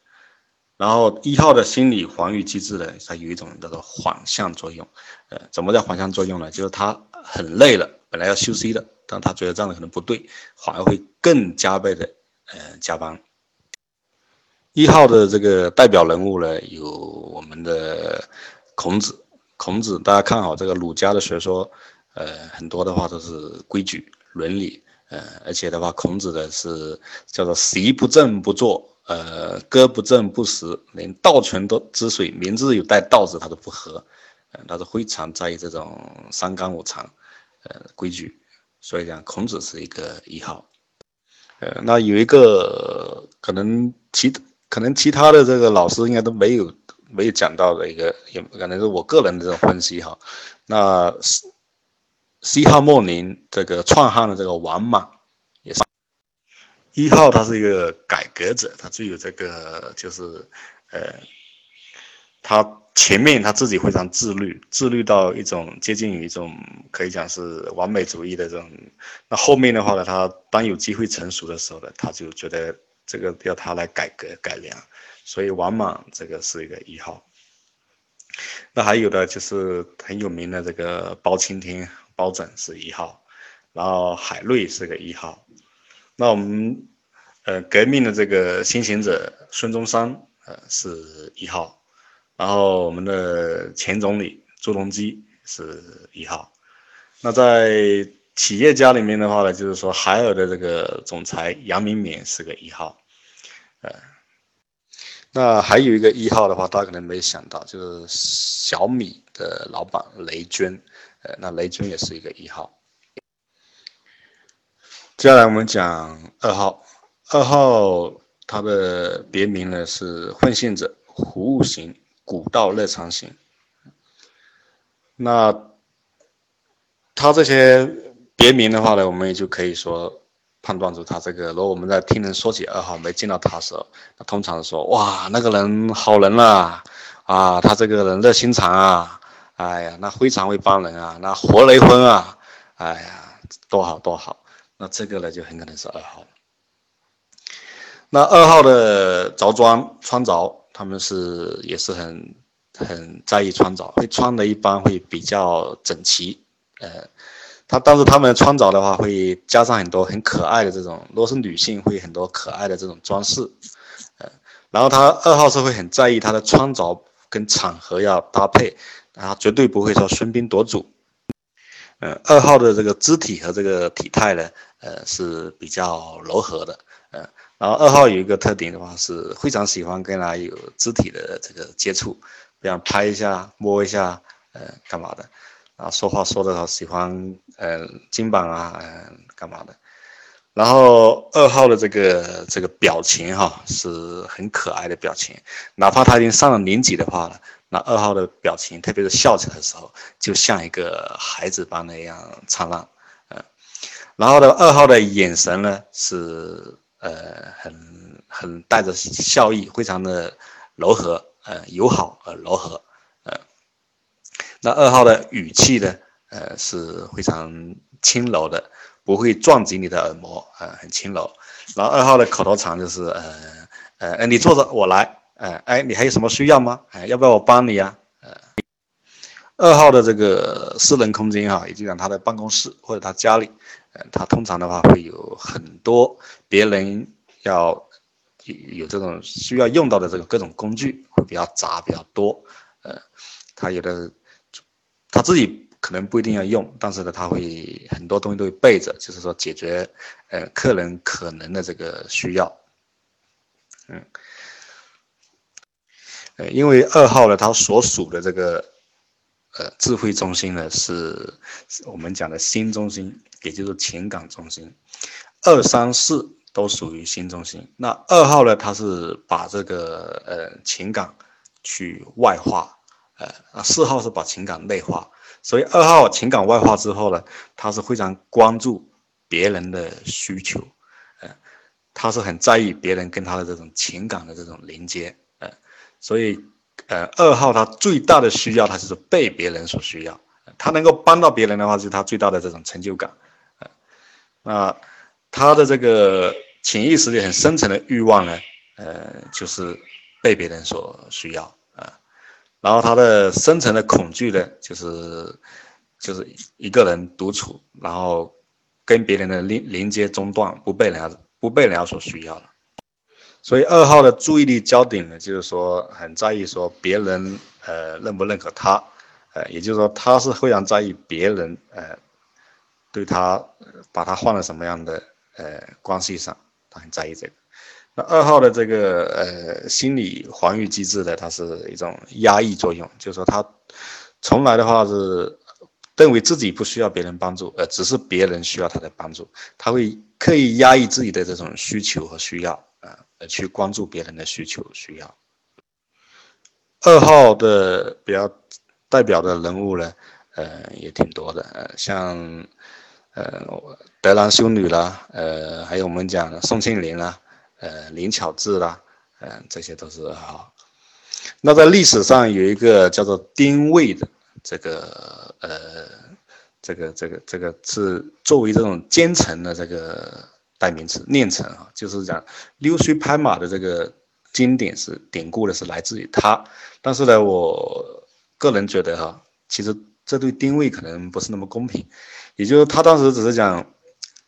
然后一号的心理防御机制呢，它有一种叫做反向作用，呃，怎么叫反向作用呢？就是他很累了，本来要休息的，但他觉得这样的可能不对，反而会更加倍的，呃，加班。一号的这个代表人物呢，有我们的孔子，孔子大家看好这个儒家的学说，呃，很多的话都是规矩、伦理。呃，而且的话，孔子的是叫做席不正不坐，呃，歌不正不食，连道泉都之水，名字有带道字，他都不喝，呃，他是非常在意这种三纲五常，呃，规矩，所以讲孔子是一个一号，呃，那有一个可能其可能其他的这个老师应该都没有没有讲到的一个，也可能是我个人的这种分析哈，那是西号末年，这个创汉的这个王莽也是一号，他是一个改革者，他具有这个就是，呃，他前面他自己非常自律，自律到一种接近于一种可以讲是完美主义的这种。那后面的话呢，他当有机会成熟的时候呢，他就觉得这个要他来改革改良，所以王莽这个是一个一号。那还有的就是很有名的这个包青天包拯是一号，然后海瑞是个一号。那我们呃革命的这个先行者孙中山呃是一号，然后我们的前总理朱镕基是一号。那在企业家里面的话呢，就是说海尔的这个总裁杨明勉是个一号，呃，那还有一个一号的话，大家可能没想到，就是小米的老板雷军，呃，那雷军也是一个一号。接下来我们讲二号，二号他的别名呢是混线者、服务型、古道热肠型，那。他这些别名的话呢，我们也就可以说判断出他这个。如果我们在听人说起二号没见到他的时候，那通常说哇，那个人好人啊，啊，他这个人热心肠啊，哎呀，那非常会帮人啊，那活雷锋啊，哎呀，多好多好。那这个呢，就很可能是二号。那二号的着装穿着，他们是也是很很在意穿着，会穿的一般会比较整齐。呃，他但是他们穿着的话会加上很多很可爱的这种，如果是女性会很多可爱的这种装饰，呃，然后他二号是会很在意他的穿着跟场合要搭配，然后绝对不会说喧宾夺主，呃，二号的这个肢体和这个体态呢，呃是比较柔和的，呃，然后二号有一个特点的话是非常喜欢跟他有肢体的这个接触，比方拍一下、摸一下，呃，干嘛的。啊，说话说的好喜欢，呃，肩膀啊，嗯，干嘛的？然后二号的这个这个表情哈，是很可爱的表情，哪怕他已经上了年纪的话了，那二号的表情，特别是笑起来的时候，就像一个孩子般的一样灿烂，嗯。然后呢，二号的眼神呢，是呃很很带着笑意，非常的柔和，呃，友好而柔和。那二号的语气呢？呃，是非常轻柔的，不会撞击你的耳膜，呃，很轻柔。然后二号的口头禅就是，呃，呃，你坐着，我来，呃，哎，你还有什么需要吗？哎，要不要我帮你呀？呃，二号的这个私人空间哈，也就讲他的办公室或者他家里，呃，他通常的话会有很多别人要有这种需要用到的这个各种工具会比较杂比较多，呃，他有的。他自己可能不一定要用，但是呢，他会很多东西都会备着，就是说解决呃客人可能的这个需要。嗯，呃，因为二号呢，他所属的这个呃智慧中心呢，是我们讲的新中心，也就是情感中心。二三四都属于新中心。那二号呢，他是把这个呃情感去外化。呃啊，四号是把情感内化，所以二号情感外化之后呢，他是非常关注别人的需求，呃，他是很在意别人跟他的这种情感的这种连接，呃，所以呃二号他最大的需要，他就是被别人所需要，他能够帮到别人的话，是他最大的这种成就感，呃，那他的这个潜意识里很深层的欲望呢，呃，就是被别人所需要。然后他的深层的恐惧呢，就是就是一个人独处，然后跟别人的连连接中断，不被人家不被人家所需要了。所以二号的注意力焦点呢，就是说很在意说别人呃认不认可他，呃，也就是说他是非常在意别人呃对他把他换了什么样的呃关系上，他很在意这个。那二号的这个呃心理防御机制呢，它是一种压抑作用，就是说他从来的话是认为自己不需要别人帮助，呃，只是别人需要他的帮助，他会刻意压抑自己的这种需求和需要啊，呃，去关注别人的需求需要。二号的比较代表的人物呢，呃，也挺多的，呃，像呃德兰修女啦，呃，还有我们讲的宋庆龄啦。呃，林巧稚啦，嗯，这些都是二号。那在历史上有一个叫做丁谓的这个呃，这个这个这个是作为这种奸臣的这个代名词，佞臣啊，就是讲溜须拍马的这个经典是典故的是来自于他。但是呢，我个人觉得哈，其实这对丁谓可能不是那么公平，也就是他当时只是讲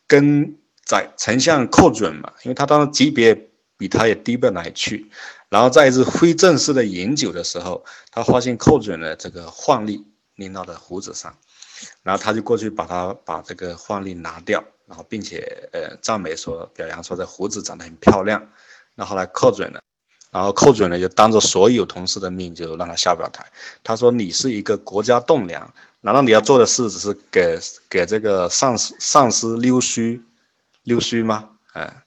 跟在丞相寇准嘛，因为他当时级别比他也低不到哪里去，然后在一次非正式的饮酒的时候，他发现寇准的这个晃力拎到了胡子上，然后他就过去把他把这个晃力拿掉，然后并且呃赞美说表扬说这胡子长得很漂亮，那后来寇准呢？然后寇准呢，就当着所有同事的面，就让他下不了台。他说：“你是一个国家栋梁，难道你要做的事只是给给这个上司上司溜须，溜须吗？”哎，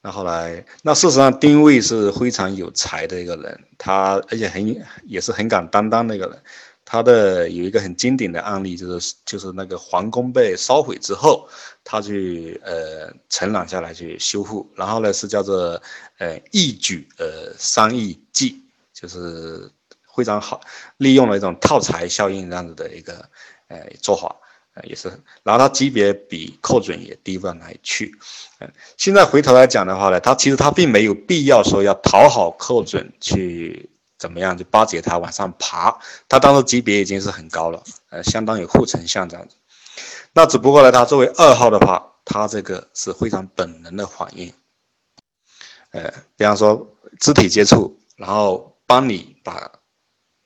那后来，那事实上丁谓是非常有才的一个人，他而且很也是很敢担当的一个人。他的有一个很经典的案例，就是就是那个皇宫被烧毁之后，他去呃承揽下来去修复，然后呢是叫做呃一举呃三亿计，就是非常好，利用了一种套材效应这样子的一个呃做法，也是，然后他级别比寇准也低不到哪里去，嗯，现在回头来讲的话呢，他其实他并没有必要说要讨好寇准去。怎么样就巴结他往上爬？他当时级别已经是很高了，呃，相当于护丞相这样子。那只不过呢，他作为二号的话，他这个是非常本能的反应。呃，比方说肢体接触，然后帮你把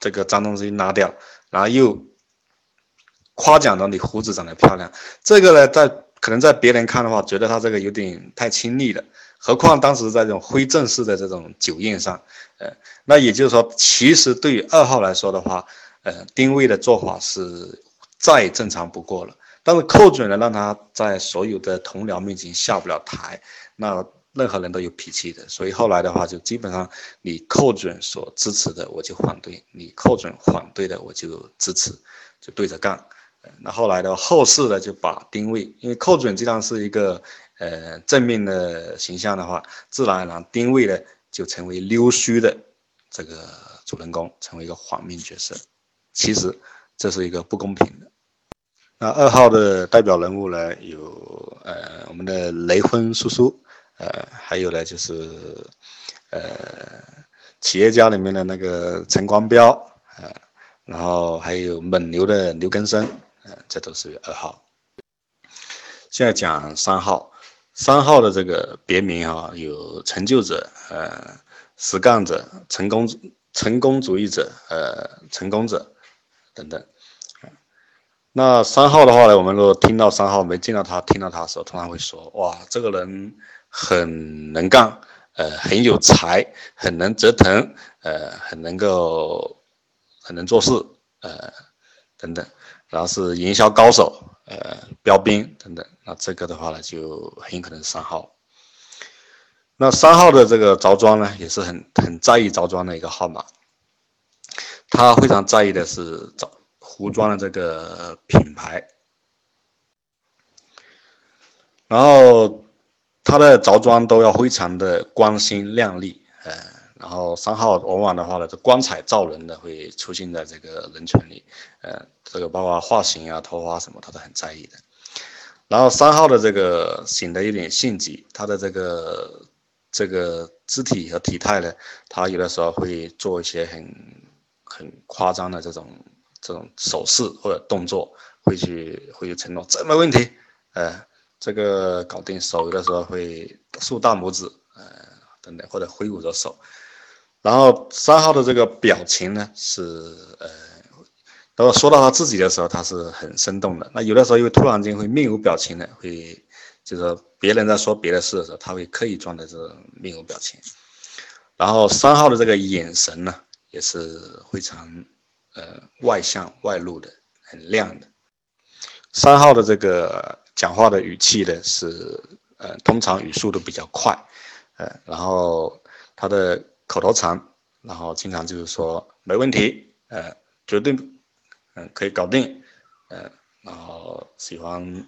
这个脏东西拿掉，然后又夸奖到你胡子长得漂亮。这个呢，在可能在别人看的话，觉得他这个有点太亲昵了。何况当时在这种非正式的这种酒宴上，呃，那也就是说，其实对于二号来说的话，呃，丁谓的做法是再正常不过了。但是寇准呢，让他在所有的同僚面前下不了台，那任何人都有脾气的，所以后来的话，就基本上你寇准所支持的我就反对，你寇准反对的我就支持，就对着干。那后来的后世呢，就把丁谓，因为寇准既然是一个。呃，正面的形象的话，自然而然丁谓呢就成为溜须的这个主人公，成为一个反面角色。其实这是一个不公平的。那二号的代表人物呢，有呃我们的雷锋叔叔，呃还有呢就是呃企业家里面的那个陈光标，呃然后还有蒙牛的刘根生，这都是二号。现在讲三号。三号的这个别名啊，有成就者、呃，实干者、成功成功主义者、呃，成功者等等。那三号的话呢，我们如果听到三号没见到他，听到他的时候，通常会说：哇，这个人很能干，呃，很有才，很能折腾，呃，很能够，很能做事，呃，等等。然后是营销高手。呃，标兵等等，那这个的话呢，就很可能是三号。那三号的这个着装呢，也是很很在意着装的一个号码。他非常在意的是着服装的这个品牌，然后他的着装都要非常的光鲜亮丽，呃。然后三号往往的话呢，这光彩照人的会出现在这个人群里，呃，这个包括发型啊、头发什么，他都很在意的。然后三号的这个显得有点性急，他的这个这个肢体和体态呢，他有的时候会做一些很很夸张的这种这种手势或者动作，会去会去承诺这没问题，呃，这个搞定。手有的时候会竖大拇指，呃，等等，或者挥舞着手。然后三号的这个表情呢，是呃，当说到他自己的时候，他是很生动的。那有的时候又突然间会面无表情的，会就是别人在说别的事的时候，他会刻意装的这种面无表情。然后三号的这个眼神呢，也是非常呃外向外露的，很亮的。三号的这个讲话的语气呢，是呃通常语速都比较快，呃，然后他的。口头禅，然后经常就是说没问题，呃，绝对，嗯，可以搞定，呃，然后喜欢，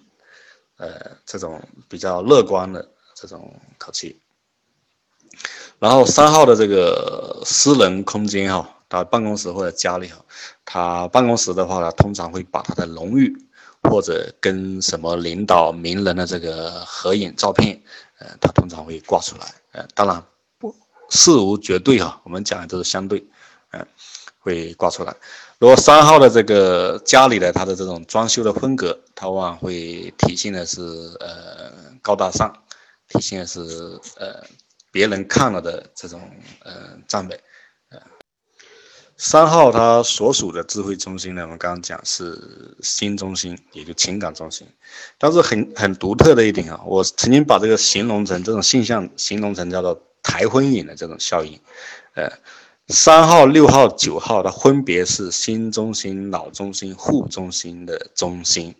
呃，这种比较乐观的这种口气。然后三号的这个私人空间哈，他办公室或者家里哈，他办公室的话呢，通常会把他的荣誉或者跟什么领导名人的这个合影照片，呃，他通常会挂出来，呃，当然。事无绝对哈，我们讲的都是相对，嗯，会挂出来。如果三号的这个家里的它的这种装修的风格，它往往会体现的是呃高大上，体现的是呃别人看了的这种呃赞美。三号它所属的智慧中心呢，我们刚刚讲是心中心，也就情感中心。但是很很独特的一点啊，我曾经把这个形容成这种现象，形容成叫做台婚影的这种效应。呃，三号、六号、九号，它分别是心中心、脑中心、户中心的中心。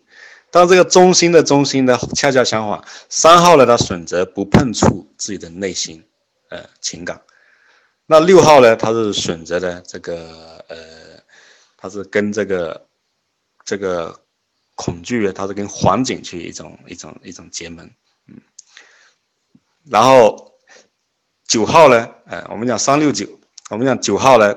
但这个中心的中心呢，恰恰相反，三号呢，它选择不碰触自己的内心，呃，情感。那六号呢？他是选择的这个呃，他是跟这个这个恐惧，他是跟环境去一种一种一种结盟，嗯。然后九号呢？呃，我们讲三六九，我们讲九号呢，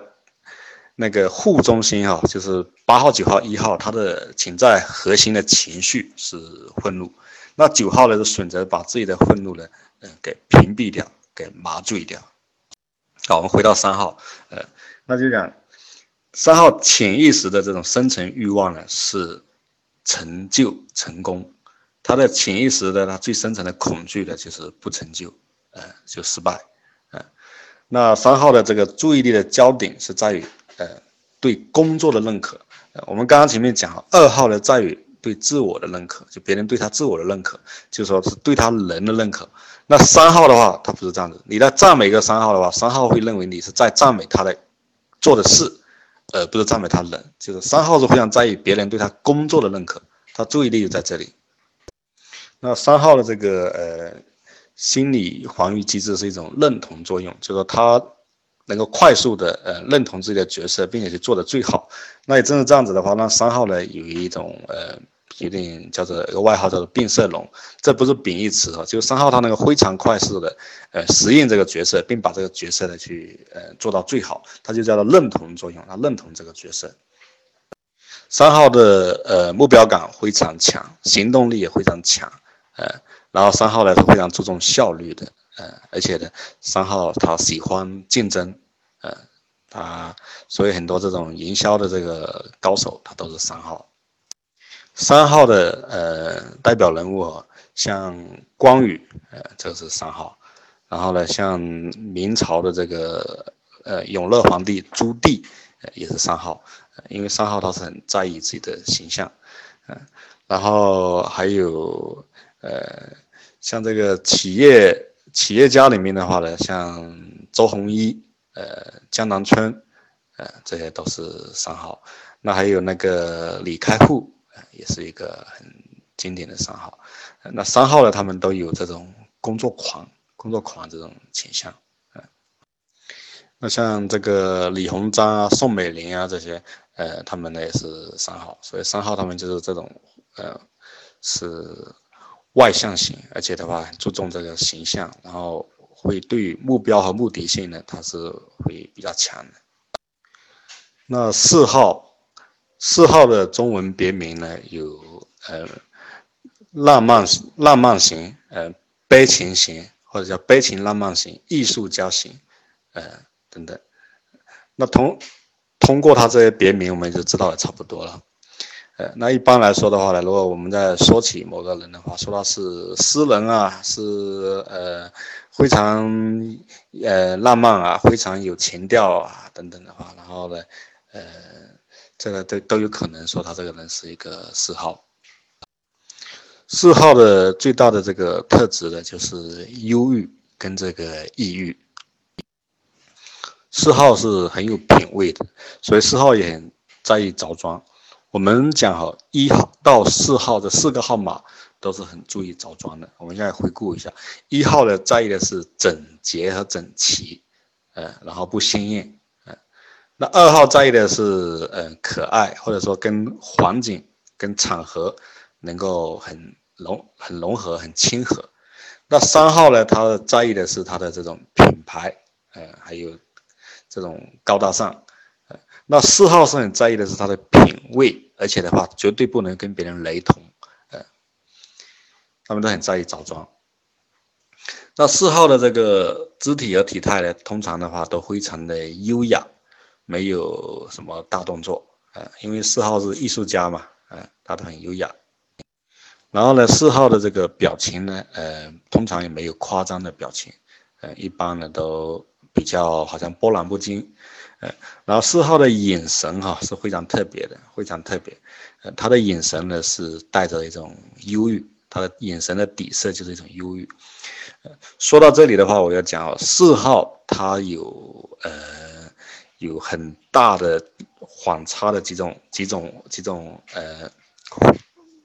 那个户中心哈，就是八号、九号、一号，他的潜在核心的情绪是愤怒。那九号呢，是选择把自己的愤怒呢，嗯，给屏蔽掉，给麻醉掉。好，我们回到三号，呃，那就讲三号潜意识的这种深层欲望呢，是成就成功。他的潜意识的他最深层的恐惧的就是不成就，呃，就失败，那三号的这个注意力的焦点是在于，呃，对工作的认可。呃，我们刚刚前面讲，二号呢在于对自我的认可，就别人对他自我的认可，就说是对他人的认可。那三号的话，他不是这样子。你在赞美一个三号的话，三号会认为你是在赞美他的做的事，而不是赞美他人。就是三号是非常在意别人对他工作的认可，他注意力就在这里。那三号的这个呃心理防御机制是一种认同作用，就是说他能够快速的呃认同自己的角色，并且去做的最好。那也正是这样子的话，那三号呢有一种呃。有点叫做一个外号叫做变色龙，这不是贬义词啊，就是三号他那个非常快速的，呃，适应这个角色，并把这个角色呢去呃做到最好，他就叫做认同作用，他认同这个角色。三号的呃目标感非常强，行动力也非常强，呃，然后三号呢是非常注重效率的，呃，而且呢三号他喜欢竞争，呃，他所以很多这种营销的这个高手他都是三号。三号的呃代表人物，像关羽，呃，这是三号。然后呢，像明朝的这个呃永乐皇帝朱棣，呃，也是三号。因为三号他是很在意自己的形象，嗯。然后还有呃像这个企业企业家里面的话呢，像周鸿祎，呃，江南春，呃，这些都是三号。那还有那个李开复。也是一个很经典的三号，那三号呢，他们都有这种工作狂、工作狂这种倾向，那像这个李鸿章啊、宋美龄啊这些，呃，他们呢也是三号，所以三号他们就是这种，呃，是外向型，而且的话注重这个形象，然后会对目标和目的性呢，它是会比较强的。那四号。四号的中文别名呢有呃浪漫浪漫型呃悲情型或者叫悲情浪漫型艺术家型呃等等，那通通过他这些别名我们就知道的差不多了，呃那一般来说的话呢，如果我们在说起某个人的话，说他是诗人啊，是呃非常呃浪漫啊，非常有情调啊等等的话，然后呢呃。这个都都有可能说他这个人是一个四号。四号的最大的这个特质呢，就是忧郁跟这个抑郁。四号是很有品位的，所以四号也很在意着装。我们讲哈，一号到四号这四个号码都是很注意着装的。我们现在回顾一下，一号呢在意的是整洁和整齐，呃，然后不鲜艳。那二号在意的是，嗯，可爱，或者说跟环境、跟场合能够很融、很融合、很亲和。那三号呢，他在意的是他的这种品牌，呃，还有这种高大上。那四号是很在意的是他的品味，而且的话绝对不能跟别人雷同。呃，他们都很在意着装。那四号的这个肢体和体态呢，通常的话都非常的优雅。没有什么大动作，呃，因为四号是艺术家嘛，呃，他都很优雅。然后呢，四号的这个表情呢，呃，通常也没有夸张的表情，呃，一般呢都比较好像波澜不惊，呃，然后四号的眼神哈是非常特别的，非常特别，呃，他的眼神呢是带着一种忧郁，他的眼神的底色就是一种忧郁。说到这里的话，我要讲哦，四号他有呃有很大的反差的几种几种几种呃，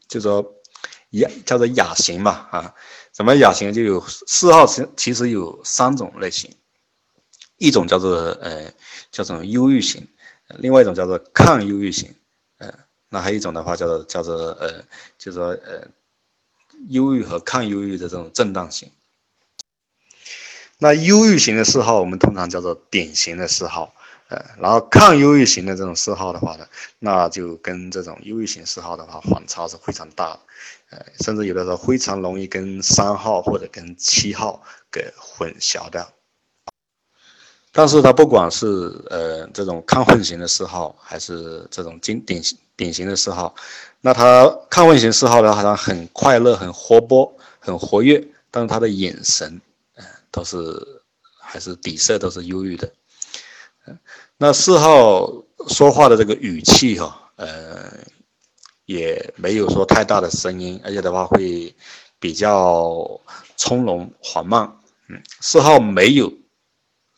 就说雅叫做雅型嘛啊，什么雅型就有四号其其实有三种类型，一种叫做呃叫做忧郁型，另外一种叫做抗忧郁型，呃，那还有一种的话叫做叫做呃就说呃忧郁和抗忧郁的这种震荡型。那忧郁型的嗜好，我们通常叫做典型的嗜好，呃，然后抗忧郁型的这种嗜好的话呢，那就跟这种忧郁型嗜好的话反差是非常大的，呃，甚至有的时候非常容易跟三号或者跟七号给混淆掉。但是它不管是呃这种抗混型的四号，还是这种经典型典型的四号，那它抗混型四号的话，它很快乐、很活泼、很活跃，但是他的眼神。都是还是底色都是忧郁的，那四号说话的这个语气哈，呃，也没有说太大的声音，而且的话会比较从容缓慢。嗯，四号没有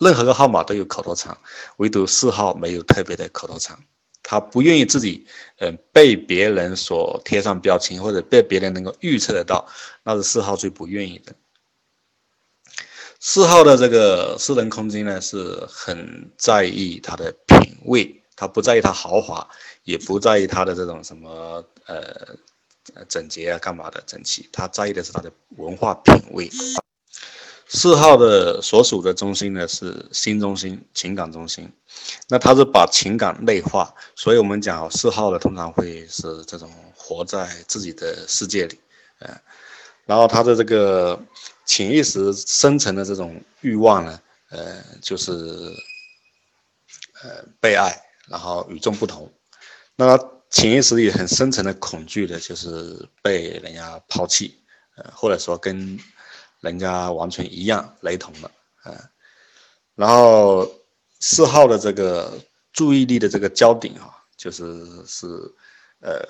任何个号码都有口头禅，唯独四号没有特别的口头禅，他不愿意自己嗯被别人所贴上标签，或者被别人能够预测得到，那是四号最不愿意的。四号的这个私人空间呢，是很在意他的品味，他不在意他豪华，也不在意他的这种什么呃整洁啊干嘛的整齐，他在意的是他的文化品味。四号的所属的中心呢是心中心、情感中心，那他是把情感内化，所以我们讲四号的通常会是这种活在自己的世界里，呃，然后他的这个。潜意识深层的这种欲望呢，呃，就是呃被爱，然后与众不同。那潜意识里很深层的恐惧的，就是被人家抛弃，呃，或者说跟人家完全一样雷同的，呃。然后四号的这个注意力的这个焦点啊，就是是呃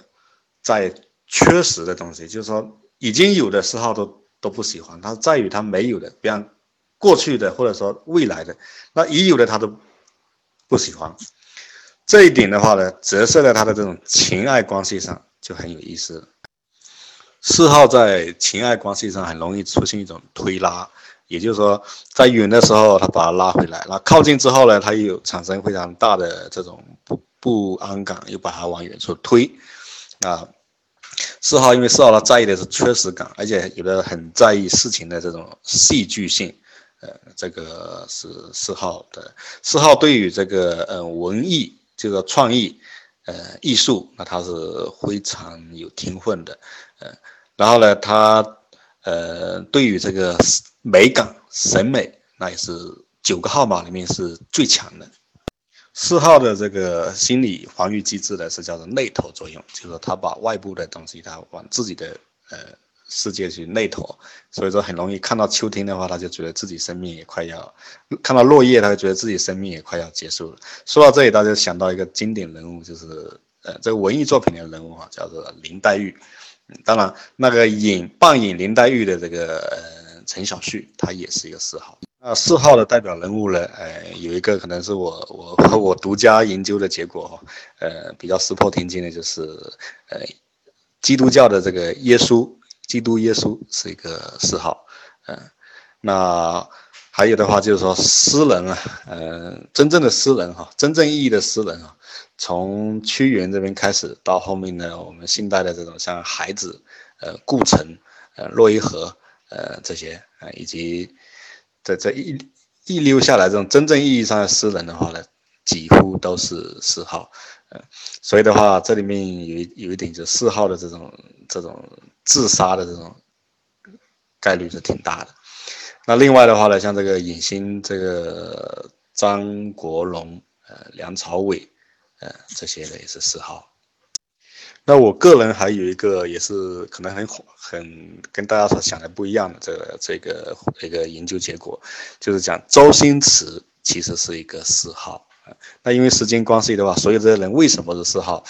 在缺失的东西，就是说已经有的四号都。都不喜欢，他在于他没有的，比方过去的或者说未来的，那已有的他都不喜欢。这一点的话呢，折射在他的这种情爱关系上就很有意思。四号在情爱关系上很容易出现一种推拉，也就是说，在远的时候他把他拉回来，那靠近之后呢，他又产生非常大的这种不不安感，又把他往远处推，啊。四号，因为四号他在意的是缺失感，而且有的很在意事情的这种戏剧性，呃，这个是四号的。四号对于这个呃文艺，这个创意，呃艺术，那他是非常有天分的，然后呢，他呃对于这个美感、审美，那也是九个号码里面是最强的。四号的这个心理防御机制呢，是叫做内投作用，就是说他把外部的东西，他往自己的呃世界去内投，所以说很容易看到秋天的话，他就觉得自己生命也快要；看到落叶，他就觉得自己生命也快要结束了。说到这里，大家想到一个经典人物，就是呃这个文艺作品的人物啊，叫做林黛玉。当然，那个演扮演林黛玉的这个呃陈小旭，他也是一个四号。那四号的代表人物呢？呃，有一个可能是我我我独家研究的结果哈，呃，比较石破天惊的就是，呃，基督教的这个耶稣，基督耶稣是一个四号，嗯，那还有的话就是说诗人啊，呃，真正的诗人哈，真正意义的诗人啊，从屈原这边开始到后面呢，我们现代的这种像海子，呃，顾城，呃，洛伊河，呃，这些啊，以及。在这一一溜下来，这种真正意义上的诗人的话呢，几乎都是四号，呃，所以的话，这里面有有一点就四号的这种这种自杀的这种概率是挺大的。那另外的话呢，像这个影星这个张国荣，呃，梁朝伟，呃，这些呢也是四号。那我个人还有一个也是可能很很跟大家所想的不一样的这个这个一个研究结果，就是讲周星驰其实是一个四号。那因为时间关系的话，所有这些人为什么是四号？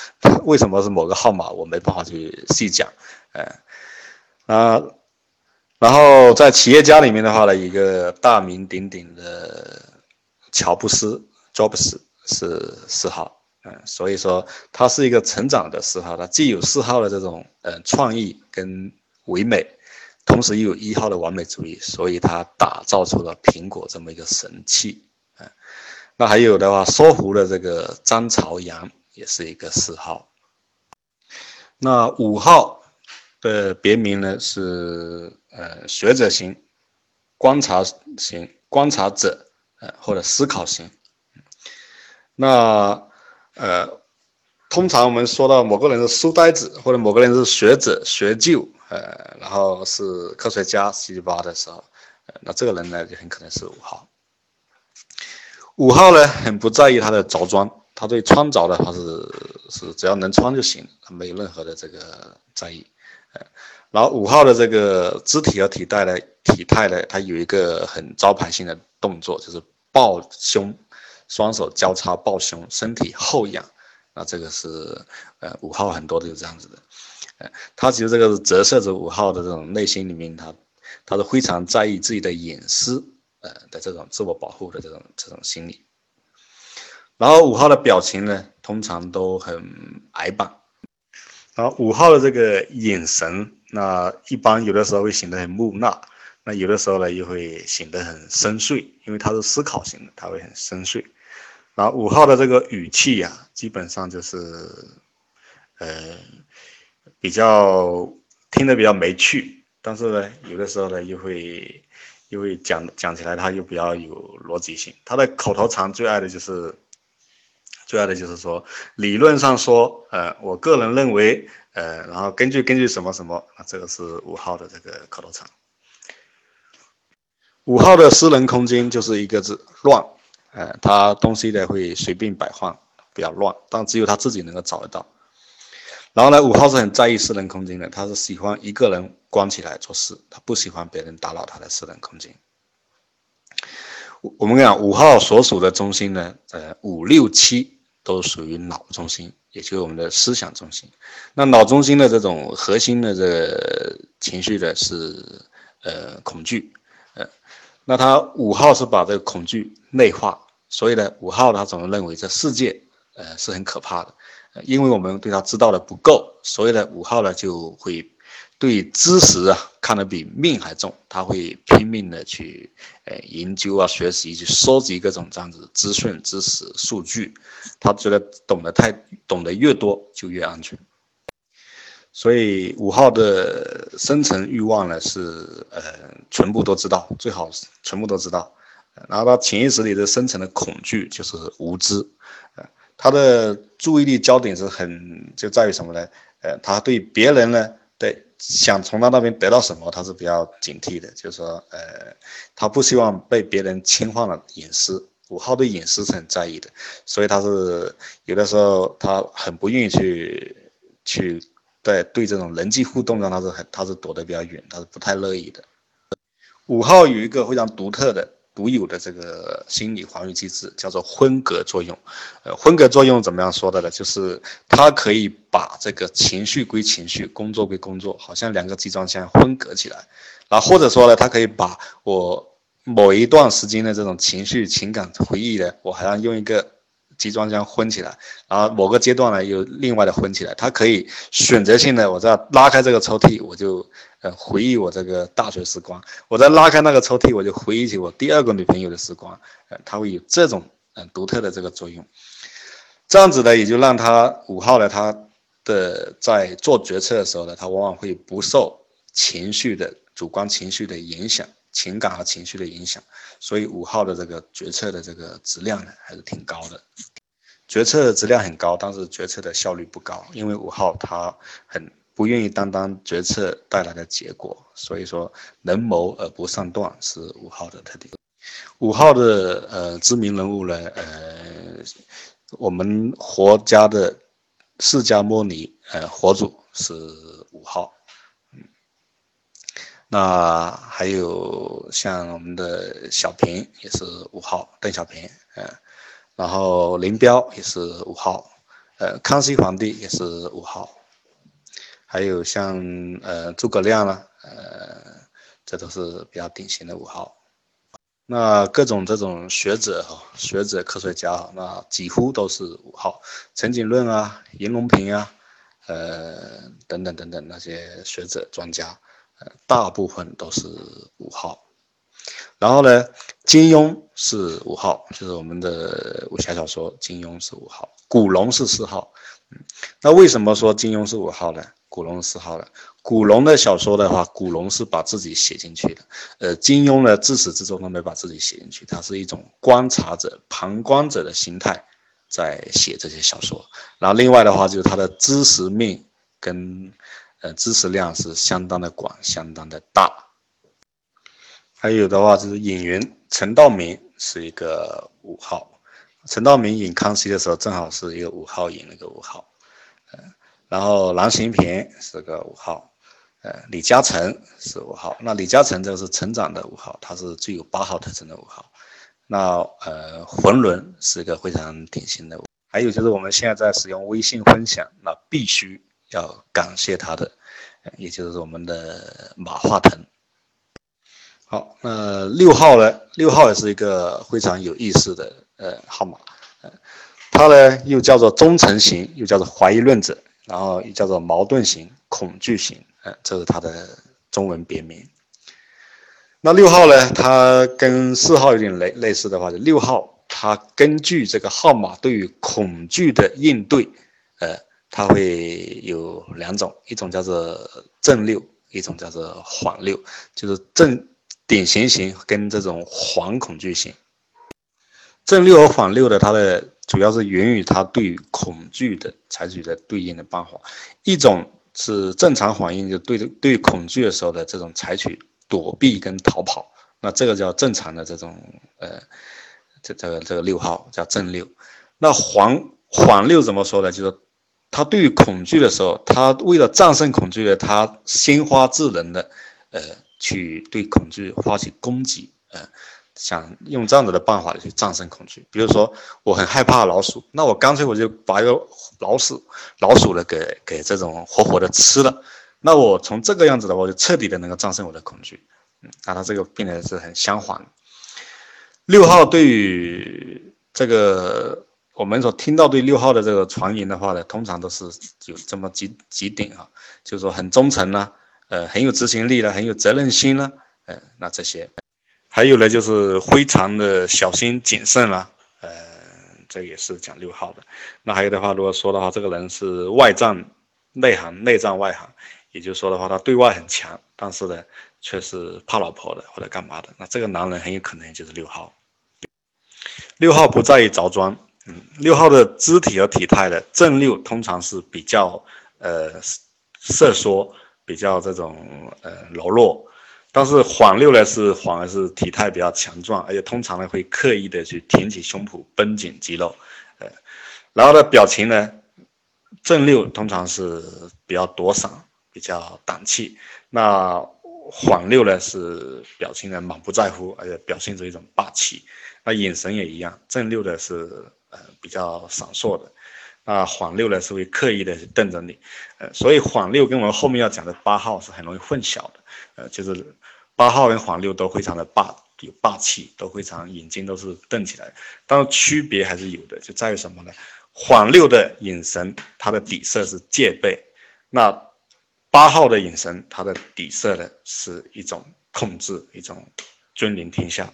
为什么是某个号码？我没办法去细讲。呃，啊，然后在企业家里面的话呢，一个大名鼎鼎的乔布斯 （Jobs） 是四号。嗯，所以说他是一个成长的四号，他既有四号的这种呃创意跟唯美，同时又有一号的完美主义，所以他打造出了苹果这么一个神器。嗯，那还有的话，搜狐的这个张朝阳也是一个四号。那五号的别名呢是呃学者型、观察型、观察者呃或者思考型。那呃，通常我们说到某个人是书呆子，或者某个人是学者、学究，呃，然后是科学家、七七八的时候，呃，那这个人呢就很可能是五号。五号呢很不在意他的着装，他对穿着的话是是只要能穿就行，他没有任何的这个在意。呃，然后五号的这个肢体和体态的体态呢，他有一个很招牌性的动作，就是抱胸。双手交叉抱胸，身体后仰，那这个是呃五号很多都是这样子的，呃，他其实这个是折射着五号的这种内心里面，他他是非常在意自己的隐私呃的这种自我保护的这种这种心理。然后五号的表情呢，通常都很矮板，然后五号的这个眼神，那一般有的时候会显得很木讷，那有的时候呢又会显得很深邃，因为他是思考型的，他会很深邃。然后五号的这个语气呀，基本上就是，呃，比较听得比较没趣，但是呢，有的时候呢又会又会讲讲起来，他又比较有逻辑性。他的口头禅最爱的就是，最爱的就是说，理论上说，呃，我个人认为，呃，然后根据根据什么什么，啊，这个是五号的这个口头禅。五号的私人空间就是一个字乱。呃，他东西呢会随便摆放，比较乱，但只有他自己能够找得到。然后呢，五号是很在意私人空间的，他是喜欢一个人关起来做事，他不喜欢别人打扰他的私人空间。我们讲五号所属的中心呢，呃，五六七都属于脑中心，也就是我们的思想中心。那脑中心的这种核心的这个情绪呢是呃恐惧。那他五号是把这个恐惧内化，所以呢，五号他总是认为这世界，呃，是很可怕的，因为我们对他知道的不够，所以呢，五号呢就会对知识啊看得比命还重，他会拼命的去，呃，研究啊，学习，去收集各种这样子资讯、知识、数据，他觉得懂得太懂得越多就越安全。所以五号的深层欲望呢是呃全部都知道，最好是全部都知道。然后他潜意识里的深层的恐惧就是无知，呃，他的注意力焦点是很就在于什么呢？呃，他对别人呢，对想从他那边得到什么，他是比较警惕的，就是说呃，他不希望被别人侵犯了隐私。五号对隐私是很在意的，所以他是有的时候他很不愿意去去。对对，这种人际互动呢，他是很他是躲得比较远，他是不太乐意的。五号有一个非常独特的、独有的这个心理防御机制，叫做分隔作用。呃，分隔作用怎么样说的呢？就是它可以把这个情绪归情绪，工作归工作，好像两个集装箱分隔起来。啊，或者说呢，它可以把我某一段时间的这种情绪、情感回忆呢，我好像用一个。集装箱混起来，然后某个阶段呢又另外的混起来，它可以选择性的，我再拉开这个抽屉，我就呃回忆我这个大学时光；我再拉开那个抽屉，我就回忆起我第二个女朋友的时光。呃，它会有这种嗯独特的这个作用。这样子呢，也就让他五号呢，他的在做决策的时候呢，他往往会不受情绪的主观情绪的影响。情感和情绪的影响，所以五号的这个决策的这个质量呢还是挺高的，决策的质量很高，但是决策的效率不高，因为五号他很不愿意担当决策带来的结果，所以说能谋而不善断是五号的特点。五号的呃知名人物呢，呃，我们佛家的释迦牟尼呃佛祖是五号，那还有像我们的小平也是五号，邓小平，嗯，然后林彪也是五号，呃，康熙皇帝也是五号，还有像呃诸葛亮啦，呃，这都是比较典型的五号。那各种这种学者哈，学者科学家，那几乎都是五号，陈景润啊，袁隆平啊，呃，等等等等那些学者专家，大部分都是五号。然后呢，金庸是五号，就是我们的武侠小说，金庸是五号，古龙是四号。那为什么说金庸是五号呢？古龙是四号的古龙的小说的话，古龙是把自己写进去的，呃，金庸呢自始至终都没把自己写进去，他是一种观察者、旁观者的心态在写这些小说。然后另外的话，就是他的知识面跟呃知识量是相当的广、相当的大。还有的话就是演员陈道明是一个五号，陈道明演康熙的时候正好是一个五号演那个五号，呃。然后郎咸平是个五号，呃，李嘉诚是五号。那李嘉诚这个是成长的五号，他是具有八号特征的五号。那呃，浑伦是一个非常典型的。还有就是我们现在在使用微信分享，那必须要感谢他的，也就是我们的马化腾。好，那六号呢？六号也是一个非常有意思的呃号码，呃，它呢又叫做忠诚型，又叫做怀疑论者。然后又叫做矛盾型、恐惧型，呃，这是它的中文别名。那六号呢？它跟四号有点类类似的话，就六号它根据这个号码对于恐惧的应对，呃，它会有两种，一种叫做正六，一种叫做缓六，就是正典型型跟这种缓恐惧型。正六和缓六的它的。主要是源于他对恐惧的采取的对应的办法，一种是正常反应，就对对恐惧的时候的这种采取躲避跟逃跑，那这个叫正常的这种呃，这这个这个六号叫正六。那缓缓六怎么说呢？就是他对于恐惧的时候，他为了战胜恐惧的，他先发制人的呃去对恐惧发起攻击，呃。想用这样子的办法去战胜恐惧，比如说我很害怕老鼠，那我干脆我就把一个老鼠老鼠的给给这种活活的吃了，那我从这个样子的话，就彻底的能够战胜我的恐惧。嗯，那他这个变得是很相反。六号对于这个我们所听到对六号的这个传言的话呢，通常都是有这么几几点啊，就是说很忠诚呢，呃，很有执行力呢，很有责任心呢，呃，那这些。还有呢，就是非常的小心谨慎了，呃，这也是讲六号的。那还有的话，如果说的话，这个人是外战内行，内战外行，也就是说的话，他对外很强，但是呢，却是怕老婆的或者干嘛的。那这个男人很有可能就是六号。六号不在意着装，六号的肢体和体态的正六通常是比较呃瑟缩，比较这种呃柔弱。但是缓六呢是反而是体态比较强壮，而且通常呢会刻意的去挺起胸脯、绷紧肌肉，呃，然后呢表情呢，正六通常是比较躲闪、比较胆气，那缓六呢是表情呢满不在乎，而且表现出一种霸气，那眼神也一样，正六的是呃比较闪烁的，那缓六呢是会刻意的瞪着你，呃，所以缓六跟我们后面要讲的八号是很容易混淆的，呃，就是。八号跟黄六都非常的霸，有霸气，都非常眼睛都是瞪起来，但是区别还是有的，就在于什么呢？黄六的眼神，它的底色是戒备；那八号的眼神，它的底色呢是一种控制，一种君临天下。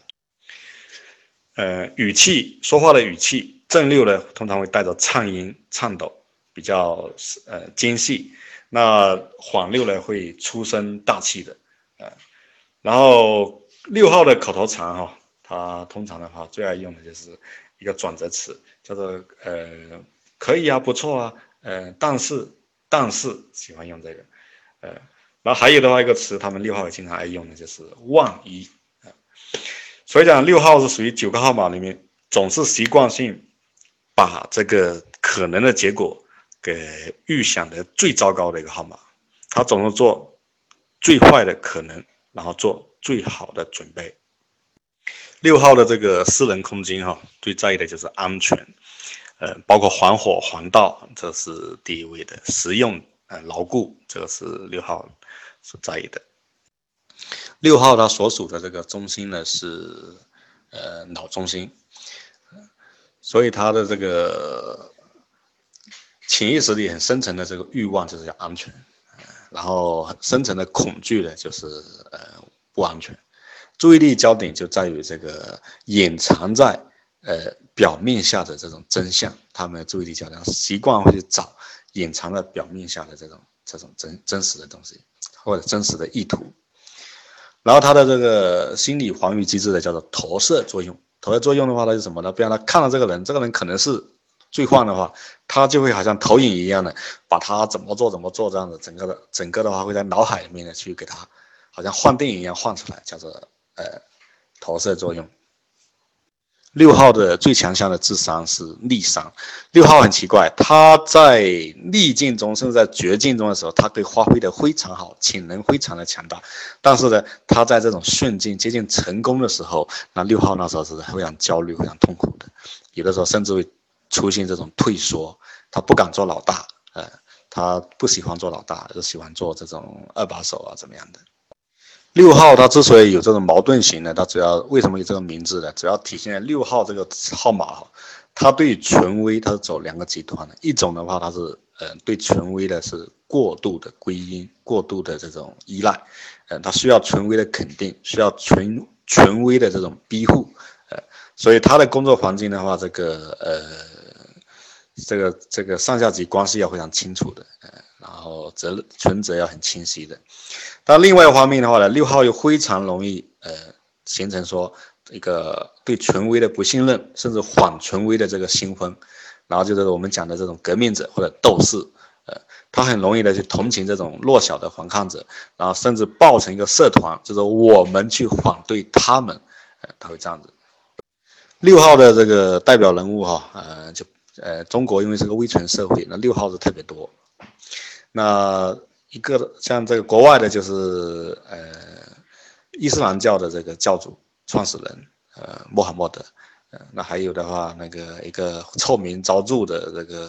呃，语气说话的语气，正六呢通常会带着颤音、颤抖，比较呃尖细；那缓六呢会出声大气的，呃。然后六号的口头禅哈，他通常的话最爱用的就是一个转折词，叫做呃可以啊，不错啊，呃但是但是喜欢用这个，呃，然后还有的话一个词，他们六号也经常爱用的就是万一啊，所以讲六号是属于九个号码里面总是习惯性把这个可能的结果给预想的最糟糕的一个号码，他总是做最坏的可能，然后做最好的准备。六号的这个私人空间哈，最在意的就是安全，呃，包括防火防盗，这是第一位的，实用呃牢固，这个是六号所在意的。六号它所属的这个中心呢是，呃脑中心，所以他的这个潜意识里很深层的这个欲望就是要安全，然后深层的恐惧呢就是呃不安全，注意力焦点就在于这个隐藏在呃表面下的这种真相，他们的注意力焦点习惯会去找隐藏在表面下的这种这种真真实的东西或者真实的意图。然后他的这个心理防御机制呢，叫做投射作用。投射作用的话，它是什么呢？比方他看到这个人，这个人可能是罪犯的话，他就会好像投影一样的，把他怎么做怎么做这样子，整个的整个的话会在脑海里面呢去给他，好像幻电影一样幻出来，叫做呃投射作用。六号的最强项的智商是逆商。六号很奇怪，他在逆境中，甚至在绝境中的时候，他可以发挥的非常好，潜能非常的强大。但是呢，他在这种顺境接近成功的时候，那六号那时候是非常焦虑、非常痛苦的，有的时候甚至会出现这种退缩，他不敢做老大，呃，他不喜欢做老大，就喜欢做这种二把手啊，怎么样的。六号它之所以有这种矛盾型呢，它主要为什么有这个名字呢？主要体现在六号这个号码哈，它对权威它是走两个极端的，一种的话它是呃对权威的是过度的归因、过度的这种依赖，呃，它需要权威的肯定，需要权权威的这种庇护，呃，所以他的工作环境的话，这个呃这个这个上下级关系要非常清楚的，呃，然后责存责要很清晰的。但另外一方面的话呢，六号又非常容易呃形成说一个对权威的不信任，甚至反权威的这个新风，然后就是我们讲的这种革命者或者斗士，呃，他很容易的去同情这种弱小的反抗者，然后甚至抱成一个社团，就是我们去反对他们，呃，他会这样子。六号的这个代表人物哈，呃，就呃中国因为是个威权社会，那六号是特别多，那。一个像这个国外的，就是呃伊斯兰教的这个教主创始人，呃穆罕默德，呃那还有的话，那个一个臭名昭著的这个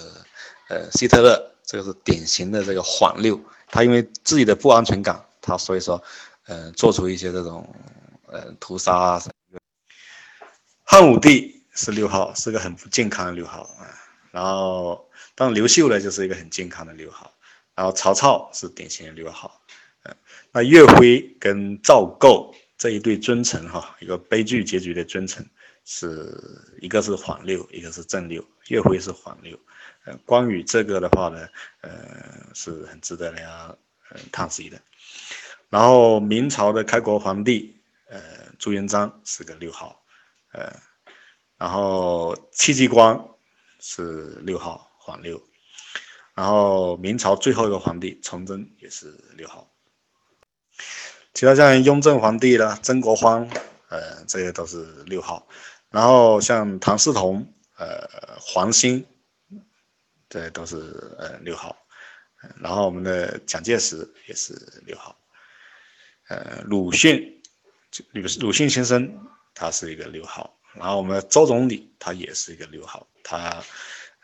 呃希特勒，这个是典型的这个反六，他因为自己的不安全感，他所以说，呃做出一些这种呃屠杀啊。汉武帝是六号，是个很不健康的六号啊，然后当刘秀呢，就是一个很健康的六号。然后曹操是典型的六号，嗯，那岳飞跟赵构这一对尊臣哈，一个悲剧结局的尊臣，是一个是反六，一个是正六，岳飞是反六，呃，关羽这个的话呢，呃，是很值得大家嗯叹息的。然后明朝的开国皇帝，呃，朱元璋是个六号，呃，然后戚继光是六号反六。然后明朝最后一个皇帝崇祯也是六号，其他像雍正皇帝啦、曾国藩，呃，这些都是六号。然后像唐嗣同、呃，黄兴，这都是呃六号。然后我们的蒋介石也是六号，呃，鲁迅，鲁鲁迅先生他是一个六号。然后我们周总理他也是一个六号，他。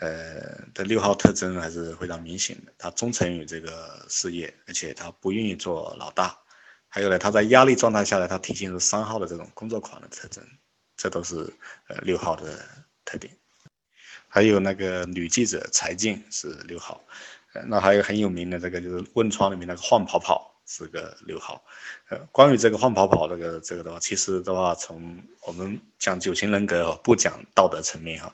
呃，的六号特征还是非常明显的。他忠诚于这个事业，而且他不愿意做老大。还有呢，他在压力状态下呢，他体现出三号的这种工作狂的特征，这都是呃六号的特点。还有那个女记者柴静是六号，那还有很有名的这个就是汶川里面那个晃跑跑。是个六号，呃，关于这个换跑跑这个这个的话，其实的话，从我们讲九型人格不讲道德层面哈，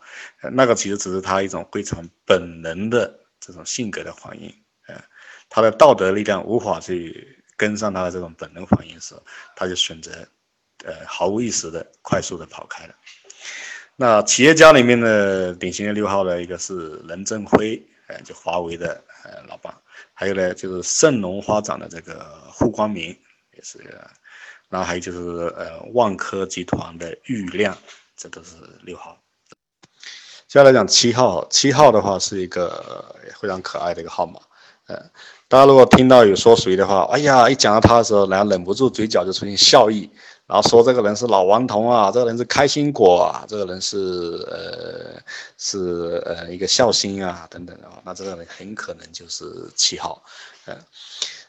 那个其实只是他一种非常本能的这种性格的反应，呃，他的道德力量无法去跟上他的这种本能反应时，他就选择，呃，毫无意识的快速的跑开了。那企业家里面的典型的六号的一个是任正非，就华为的呃老板。还有呢，就是盛隆发展的这个胡光明，也是，然后还有就是呃万科集团的郁亮，这都是六号。接下来讲七号，七号的话是一个非常可爱的一个号码，呃，大家如果听到有说谁的话，哎呀，一讲到他的时候，然后忍不住嘴角就出现笑意，然后说这个人是老顽童啊，这个人是开心果啊，这个人是呃是呃一个孝心啊等等的话，那这个人很可能就是七号，嗯，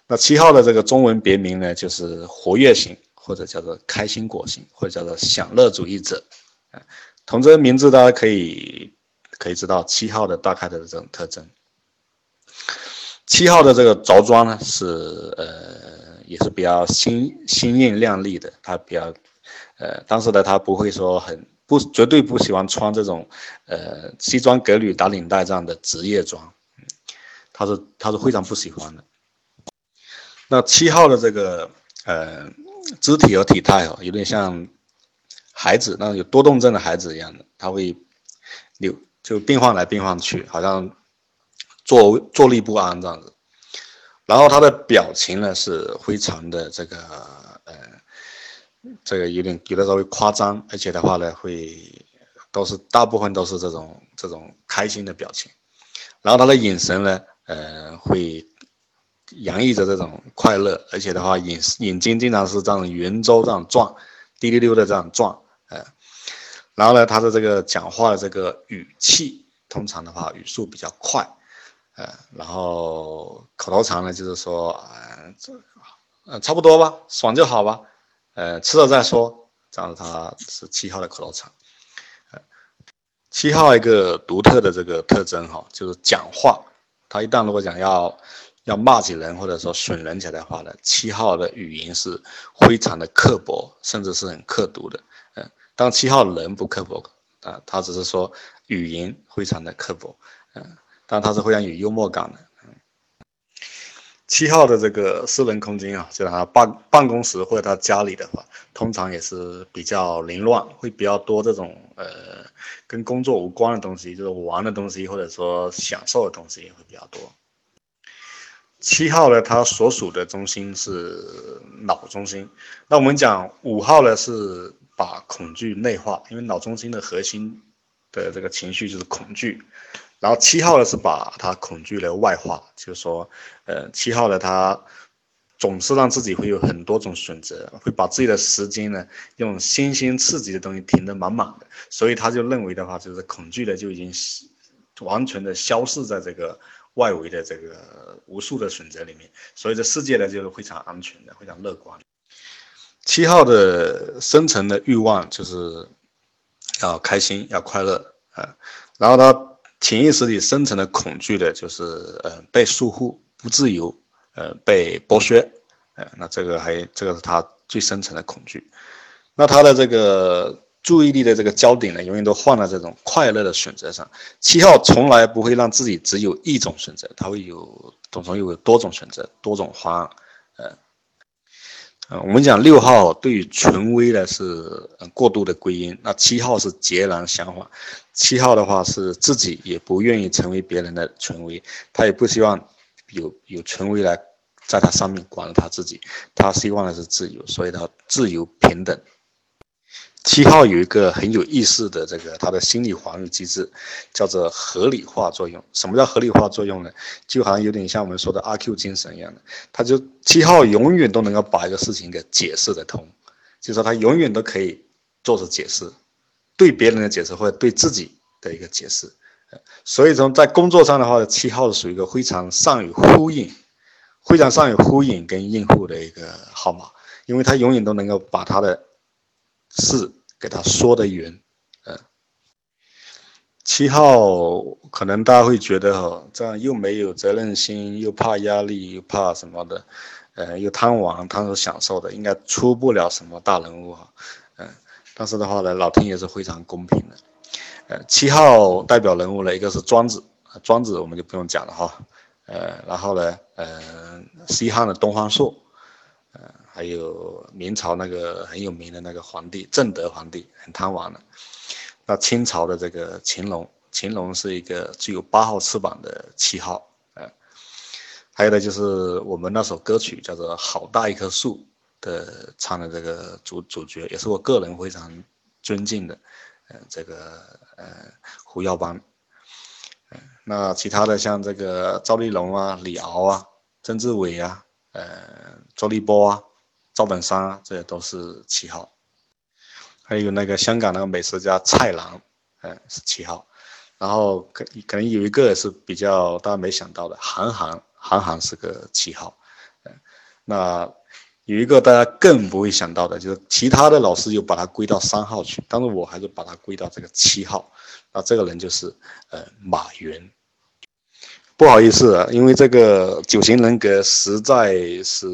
那七号的这个中文别名呢，就是活跃型，或者叫做开心果型，或者叫做享乐主义者，嗯。从这个名字，大家可以可以知道七号的大概的这种特征。七号的这个着装呢，是呃也是比较新新艳亮丽的，他比较呃，但是呢，他不会说很不绝对不喜欢穿这种呃西装革履打领带这样的职业装，他是他是非常不喜欢的。那七号的这个呃肢体和体态哦，有点像。孩子，那有多动症的孩子一样的，他会扭，就变换来变换去，好像坐坐立不安这样子。然后他的表情呢是非常的这个，呃，这个有点有的稍微夸张，而且的话呢会都是大部分都是这种这种开心的表情。然后他的眼神呢，呃，会洋溢着这种快乐，而且的话眼眼睛经常是这样圆周这样转。滴溜溜的这样转，呃，然后呢，他的这个讲话的这个语气，通常的话语速比较快，呃，然后口头禅呢，就是说，呃，这，呃，差不多吧，爽就好吧，呃，吃了再说，这样子他是七号的口头禅，呃，七号一个独特的这个特征哈，就是讲话，他一旦如果讲要。要骂起人或者说损人起来的话呢，七号的语音是非常的刻薄，甚至是很刻毒的。嗯，当七号人不刻薄啊，他只是说语音非常的刻薄。嗯，但他是非常有幽默感的。七号的这个私人空间啊，就他办办公室或者他家里的话，通常也是比较凌乱，会比较多这种呃跟工作无关的东西，就是玩的东西或者说享受的东西也会比较多。七号呢，它所属的中心是脑中心。那我们讲五号呢，是把恐惧内化，因为脑中心的核心的这个情绪就是恐惧。然后七号呢，是把他恐惧的外化，就是说，呃，七号呢，他总是让自己会有很多种选择，会把自己的时间呢，用新鲜刺激的东西填得满满的。所以他就认为的话，就是恐惧的就已经完全的消失在这个。外围的这个无数的选择里面，所以这世界呢就是非常安全的，非常乐观。七号的深层的欲望就是要开心，要快乐啊。然后他潜意识里深层的恐惧的就是呃被束缚、不自由，呃被剥削，呃那这个还这个是他最深层的恐惧。那他的这个。注意力的这个焦点呢，永远都放在这种快乐的选择上。七号从来不会让自己只有一种选择，他会有总总有多种选择，多种方案。呃，我们讲六号对于权威呢是过度的归因，那七号是截然相反。七号的话是自己也不愿意成为别人的权威，他也不希望有有权威来在他上面管着他自己，他希望的是自由，所以他自由平等。七号有一个很有意思的这个他的心理防御机制，叫做合理化作用。什么叫合理化作用呢？就好像有点像我们说的阿 Q 精神一样的，他就七号永远都能够把一个事情给解释得通，就说他永远都可以做出解释，对别人的解释或者对自己的一个解释。所以从在工作上的话，七号是属于一个非常善于呼应、非常善于呼应跟应付的一个号码，因为他永远都能够把他的。是给他说的圆，嗯，七号可能大家会觉得哈，这样又没有责任心，又怕压力，又怕什么的，呃，又贪玩，贪图享受的，应该出不了什么大人物哈，嗯，但是的话呢，老天爷是非常公平的，呃，七号代表人物呢，一个是庄子，庄子我们就不用讲了哈，呃，然后呢，呃，西汉的东方朔。还有明朝那个很有名的那个皇帝正德皇帝，很贪玩的。那清朝的这个乾隆，乾隆是一个具有八号翅膀的七号，呃，还有呢就是我们那首歌曲叫做《好大一棵树》，的唱的这个主主角，也是我个人非常尊敬的，呃，这个呃胡耀邦。那其他的像这个赵丽蓉啊、李敖啊、曾志伟啊、呃周立波啊、赵本山，这些都是七号。还有那个香港那个美食家蔡澜，嗯，是七号。然后可可能有一个是比较大家没想到的，韩寒，韩寒是个七号。嗯，那有一个大家更不会想到的，就是其他的老师又把它归到三号去，但是我还是把它归到这个七号。那这个人就是呃马云。不好意思啊，因为这个九型人格实在是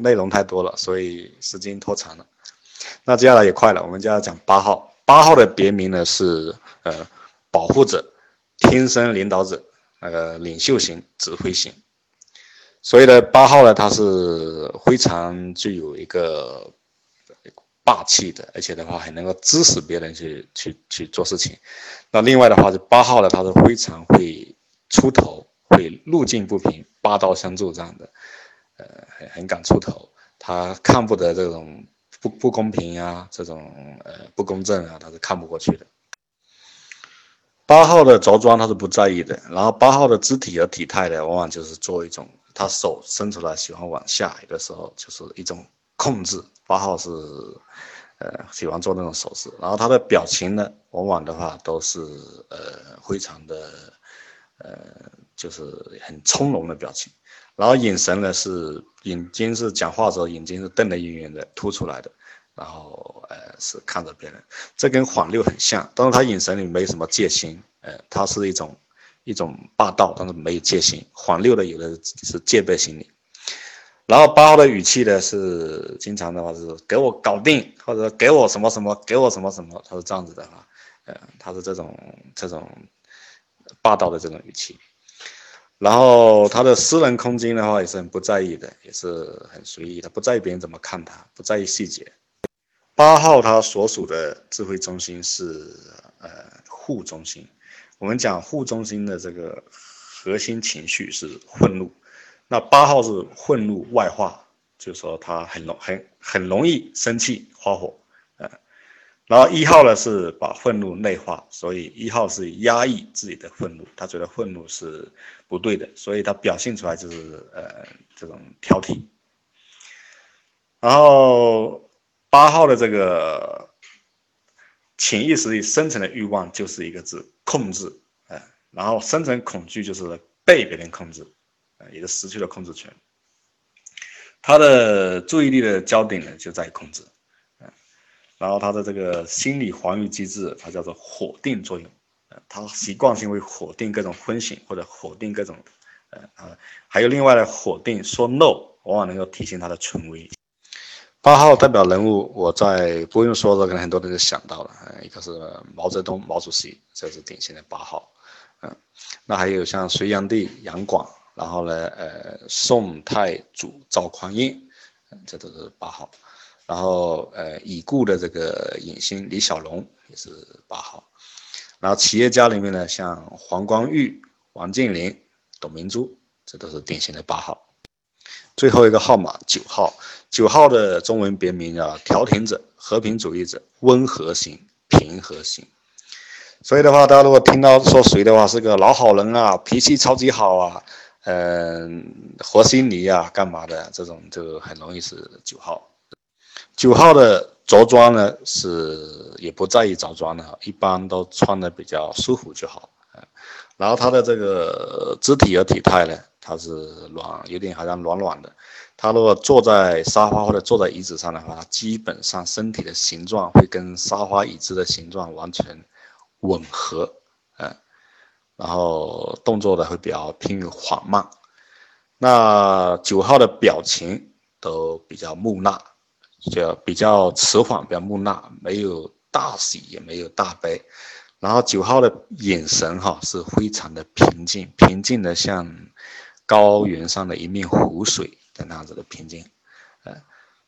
内容太多了，所以时间拖长了。那接下来也快了，我们就要讲八号。八号的别名呢是呃保护者、天生领导者、那个领袖型、指挥型。所以呢，八号呢他是非常具有一个霸气的，而且的话还能够支持别人去去去做事情。那另外的话是八号呢，他是非常会出头，会路见不平拔刀相助这样的，呃很很敢出头，他看不得这种。不不公平呀，这种呃不公正啊，他是看不过去的。八号的着装他是不在意的，然后八号的肢体和体态呢，往往就是做一种，他手伸出来喜欢往下，有的时候就是一种控制。八号是呃喜欢做那种手势，然后他的表情呢，往往的话都是呃非常的呃就是很从容的表情。然后眼神呢是眼睛是讲话的时候眼睛是瞪得圆圆的凸出来的，然后呃是看着别人，这跟黄六很像，但是他眼神里没什么戒心，呃，他是一种一种霸道，但是没有戒心。黄六的有的是戒备心理。然后八号的语气呢是经常的话是给我搞定，或者给我什么什么，给我什么什么，他是这样子的哈，呃，他是这种这种霸道的这种语气。然后他的私人空间的话也是很不在意的，也是很随意，他不在意别人怎么看他，不在意细节。八号他所属的智慧中心是呃护中心，我们讲护中心的这个核心情绪是愤怒，那八号是愤怒外化，就是说他很容很很容易生气发火。然后一号呢是把愤怒内化，所以一号是压抑自己的愤怒，他觉得愤怒是不对的，所以他表现出来就是呃这种挑剔。然后八号的这个潜意识里深层的欲望就是一个字控制，呃，然后深层恐惧就是被别人控制，呃，也就失去了控制权。他的注意力的焦点呢就在于控制。然后他的这个心理防御机制，它叫做否定作用，呃，他习惯性会否定各种风险或者否定各种，呃啊，还有另外的否定说 no，往往能够体现他的权威。八号代表人物，我在不用说的，可能很多人都想到了，一个是毛泽东，毛主席，这是典型的八号，嗯，那还有像隋炀帝杨广，然后呢，呃，宋太祖赵匡胤，这都是八号。然后，呃，已故的这个影星李小龙也是八号。然后企业家里面呢，像黄光裕、王健林、董明珠，这都是典型的八号。最后一个号码九号，九号的中文别名叫调停者、和平主义者、温和型、平和型。所以的话，大家如果听到说谁的话是个老好人啊，脾气超级好啊，嗯，和稀泥啊，干嘛的这种，就很容易是九号。九号的着装呢是也不在意着装的，一般都穿的比较舒服就好。然后他的这个肢体和体态呢，他是软，有点好像软软的。他如果坐在沙发或者坐在椅子上的话，基本上身体的形状会跟沙发椅子的形状完全吻合，嗯，然后动作呢会比较偏于缓慢。那九号的表情都比较木讷。就比较迟缓，比较木讷，没有大喜，也没有大悲。然后九号的眼神哈是非常的平静，平静的像高原上的一面湖水的那样子的平静。呃，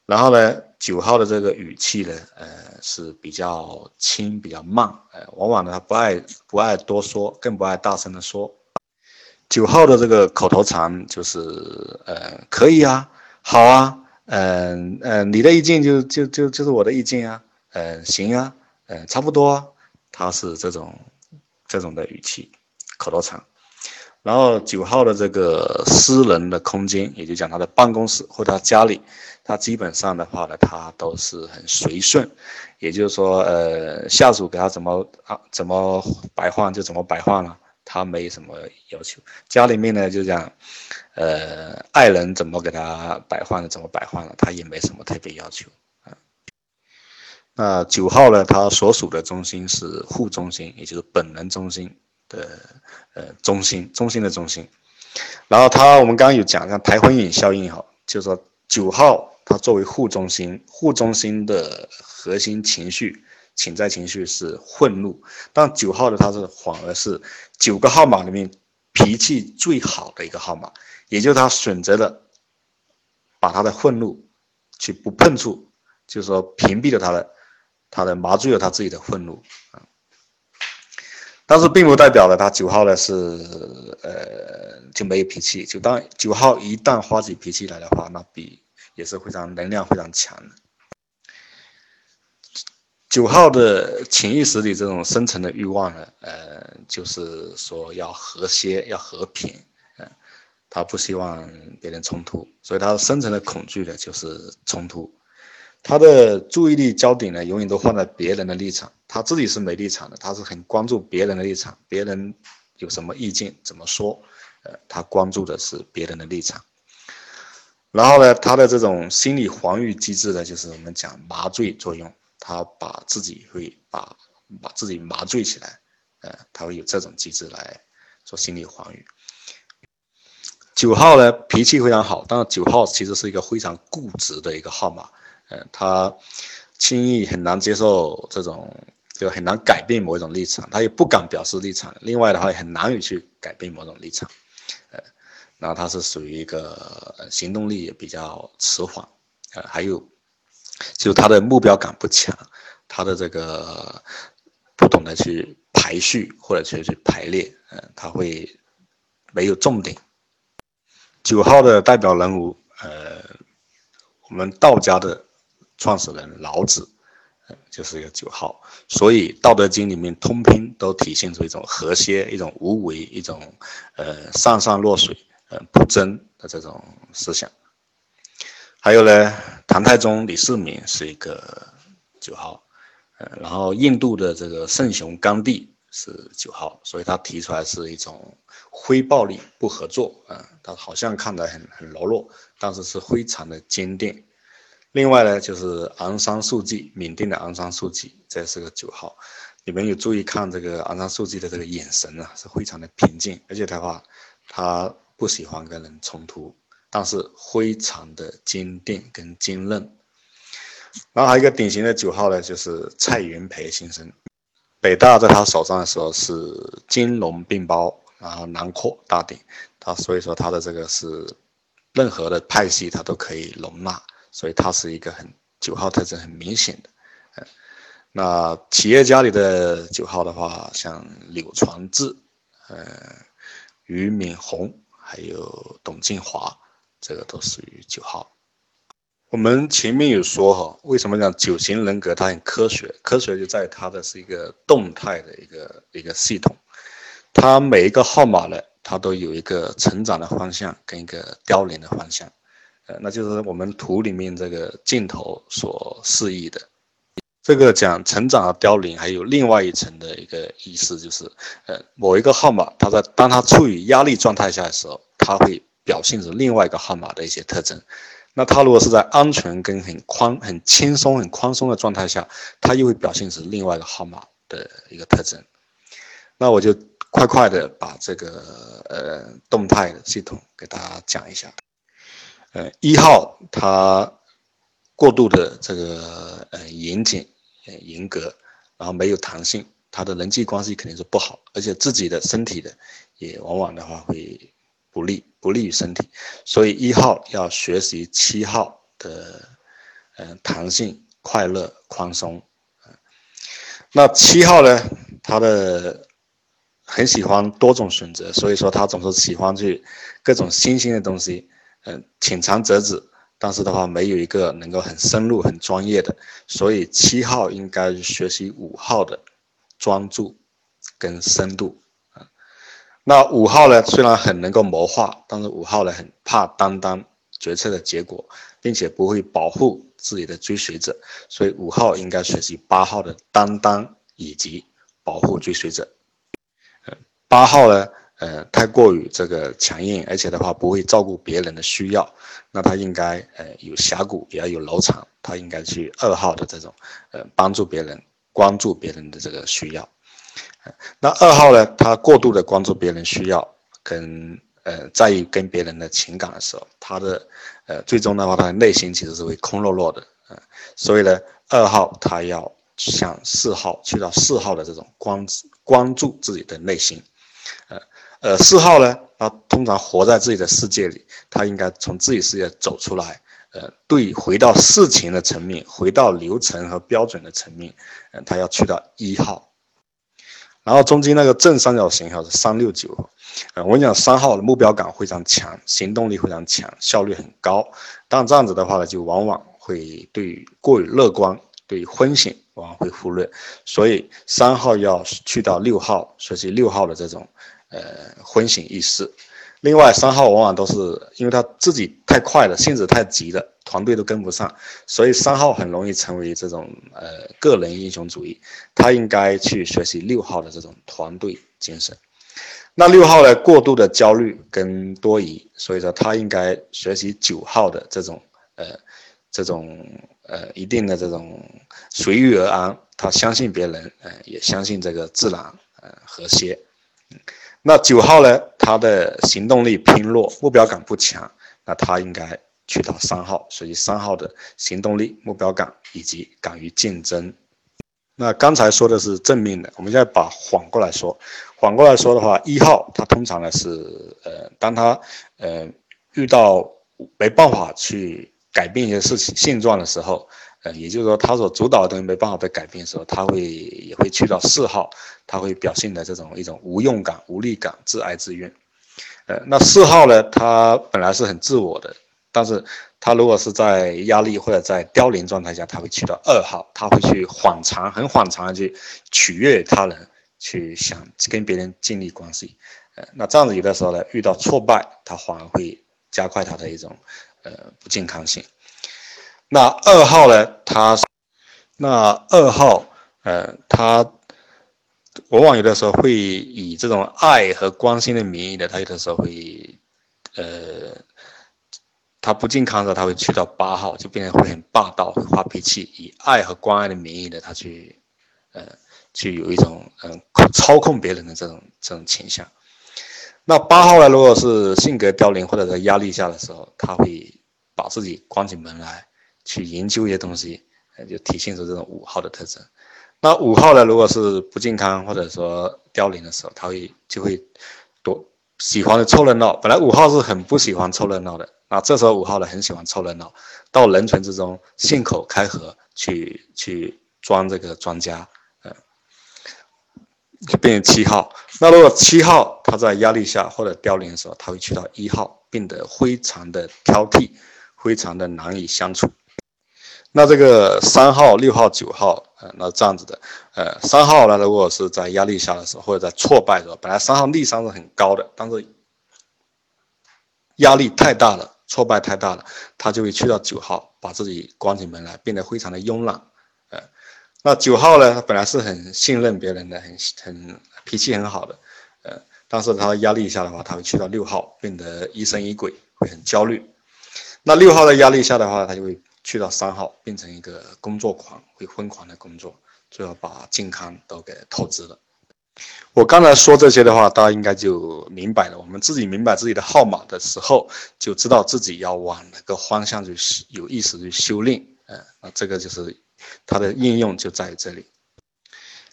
然后呢，九号的这个语气呢，呃是比较轻，比较慢。呃，往往呢他不爱不爱多说，更不爱大声的说。九号的这个口头禅就是呃可以啊，好啊。嗯嗯，你的意见就就就就是我的意见啊，嗯，行啊，嗯，差不多啊，他是这种这种的语气，口头禅。然后九号的这个私人的空间，也就讲他的办公室或他家里，他基本上的话呢，他都是很随顺，也就是说，呃，下属给他怎么啊怎么摆换就怎么摆换了，他没什么要求。家里面呢就讲，呃，爱人怎么给他摆换的怎么摆换了，他也没什么特别要求啊。那九号呢，他所属的中心是户中心，也就是本能中心。的呃中心，中心的中心，然后他我们刚刚有讲像台婚影效应哈，就是说九号他作为户中心，户中心的核心情绪潜在情绪是愤怒，但九号的他是反而是九个号码里面脾气最好的一个号码，也就他选择了把他的愤怒去不碰触，就是说屏蔽了他的，他的麻醉了他自己的愤怒啊。但是并不代表了他九号呢是呃就没有脾气，就当九号一旦发起脾气来的话，那比也是非常能量非常强的。九号的潜意识里这种深层的欲望呢，呃，就是说要和谐要和平，嗯，他不希望别人冲突，所以他深层的恐惧呢就是冲突。他的注意力焦点呢，永远都放在别人的立场，他自己是没立场的，他是很关注别人的立场，别人有什么意见怎么说，呃，他关注的是别人的立场。然后呢，他的这种心理防御机制呢，就是我们讲麻醉作用，他把自己会把把自己麻醉起来，呃，他会有这种机制来做心理防御。九号呢，脾气非常好，但是九号其实是一个非常固执的一个号码。呃，他轻易很难接受这种，就很难改变某一种立场，他也不敢表示立场。另外的话，也很难以去改变某种立场。呃，然后他是属于一个行动力也比较迟缓，呃，还有就他的目标感不强，他的这个不懂得去排序或者去去排列，呃，他会没有重点。九号的代表人物，呃，我们道家的。创始人老子，就是一个九号，所以《道德经》里面通篇都体现出一种和谐、一种无为、一种呃上善若水、呃不争的这种思想。还有呢，唐太宗李世民是一个九号，呃，然后印度的这个圣雄甘地是九号，所以他提出来是一种非暴力不合作啊，他好像看得很很柔弱，但是是非常的坚定。另外呢，就是昂山素季，缅甸的昂山素季，这是个九号。你们有注意看这个昂山素季的这个眼神啊，是非常的平静，而且的话，他不喜欢跟人冲突，但是非常的坚定跟坚韧。然后还有一个典型的九号呢，就是蔡元培先生，北大在他手上的时候是金融并包，然后囊括大鼎，他所以说他的这个是任何的派系他都可以容纳。所以他是一个很九号特征很明显的，那企业家里的九号的话，像柳传志，呃，俞敏洪，还有董建华，这个都属于九号。我们前面有说哈，为什么讲九型人格它很科学？科学就在它的是一个动态的一个一个系统，它每一个号码呢，它都有一个成长的方向跟一个凋零的方向。呃那就是我们图里面这个镜头所示意的，这个讲成长和凋零，还有另外一层的一个意思，就是呃某一个号码，它在当它处于压力状态下的时候，它会表现出另外一个号码的一些特征。那它如果是在安全跟很宽、很轻松、很宽松的状态下，它又会表现出另外一个号码的一个特征。那我就快快的把这个呃动态的系统给大家讲一下。呃，一号他过度的这个呃严谨、严格，然后没有弹性，他的人际关系肯定是不好，而且自己的身体的也往往的话会不利，不利于身体，所以一号要学习七号的嗯弹性、快乐、宽松。那七号呢，他的很喜欢多种选择，所以说他总是喜欢去各种新兴的东西。嗯，浅尝辄止，但是的话没有一个能够很深入、很专业的，所以七号应该学习五号的专注跟深度。那五号呢，虽然很能够谋划，但是五号呢很怕担当决策的结果，并且不会保护自己的追随者，所以五号应该学习八号的担当以及保护追随者。呃，八号呢？呃，太过于这个强硬，而且的话不会照顾别人的需要，那他应该呃有峡谷，也要有柔肠，他应该去二号的这种，呃帮助别人，关注别人的这个需要。那二号呢，他过度的关注别人需要，跟呃在意跟别人的情感的时候，他的呃最终的话，他的内心其实是会空落落的，嗯，所以呢，二号他要向四号去到四号的这种关关注自己的内心，呃。呃，四号呢，他通常活在自己的世界里，他应该从自己世界走出来，呃，对，回到事情的层面，回到流程和标准的层面，嗯，他要去到一号，然后中间那个正三角形哈是三六九，呃，我跟你讲，三号的目标感非常强，行动力非常强，效率很高，但这样子的话呢，就往往会对过于乐观，对于风险往往会忽略，所以三号要去到六号，学习六号的这种。呃，风险意识。另外，三号往往都是因为他自己太快了，性子太急了，团队都跟不上，所以三号很容易成为这种呃个人英雄主义。他应该去学习六号的这种团队精神。那六号呢，过度的焦虑跟多疑，所以说他应该学习九号的这种呃这种呃一定的这种随遇而安。他相信别人，呃，也相信这个自然，呃，和谐。那九号呢？他的行动力偏弱，目标感不强。那他应该去到三号，所以三号的行动力、目标感以及敢于竞争。那刚才说的是正面的，我们现在把反过来说。反过来说的话，一号他通常呢是呃，当他呃遇到没办法去改变一些事情现状的时候。呃，也就是说，他所主导的东西没办法被改变的时候，他会也会去到四号，他会表现的这种一种无用感、无力感、自哀自怨。呃，那四号呢，他本来是很自我的，但是他如果是在压力或者在凋零状态下，他会去到二号，他会去反常、很反常的去取悦他人，去想跟别人建立关系。呃，那这样子有的时候呢，遇到挫败，他反而会加快他的一种呃不健康性。那二号呢？他，那二号，呃，他往往有的时候会以这种爱和关心的名义的，他有的时候会，呃，他不健康的，他会去到八号，就变得会很霸道，会发脾气，以爱和关爱的名义的，他去，呃，去有一种嗯操控别人的这种这种倾向。那八号呢？如果是性格凋零或者在压力下的时候，他会把自己关起门来。去研究一些东西，就体现出这种五号的特征。那五号呢，如果是不健康或者说凋零的时候，他会就会多喜欢的凑热闹。本来五号是很不喜欢凑热闹的，那这时候五号呢很喜欢凑热闹，到人群之中信口开河去去装这个专家，嗯，就变成七号。那如果七号他在压力下或者凋零的时候，他会去到一号，变得非常的挑剔，非常的难以相处。那这个三号、六号、九号，呃，那这样子的，呃，三号呢，如果是在压力下的时候，或者在挫败的时候，本来三号逆商是很高的，但是压力太大了，挫败太大了，他就会去到九号，把自己关起门来，变得非常的慵懒，呃，那九号呢，他本来是很信任别人的，很很脾气很好的，呃，但是他压力下的话，他会去到六号，变得疑神疑鬼，会很焦虑。那六号的压力下的话，他就会。去到三号，变成一个工作狂，会疯狂的工作，最后把健康都给透支了。我刚才说这些的话，大家应该就明白了。我们自己明白自己的号码的时候，就知道自己要往哪个方向去有意识去修炼。嗯，那这个就是它的应用就在这里。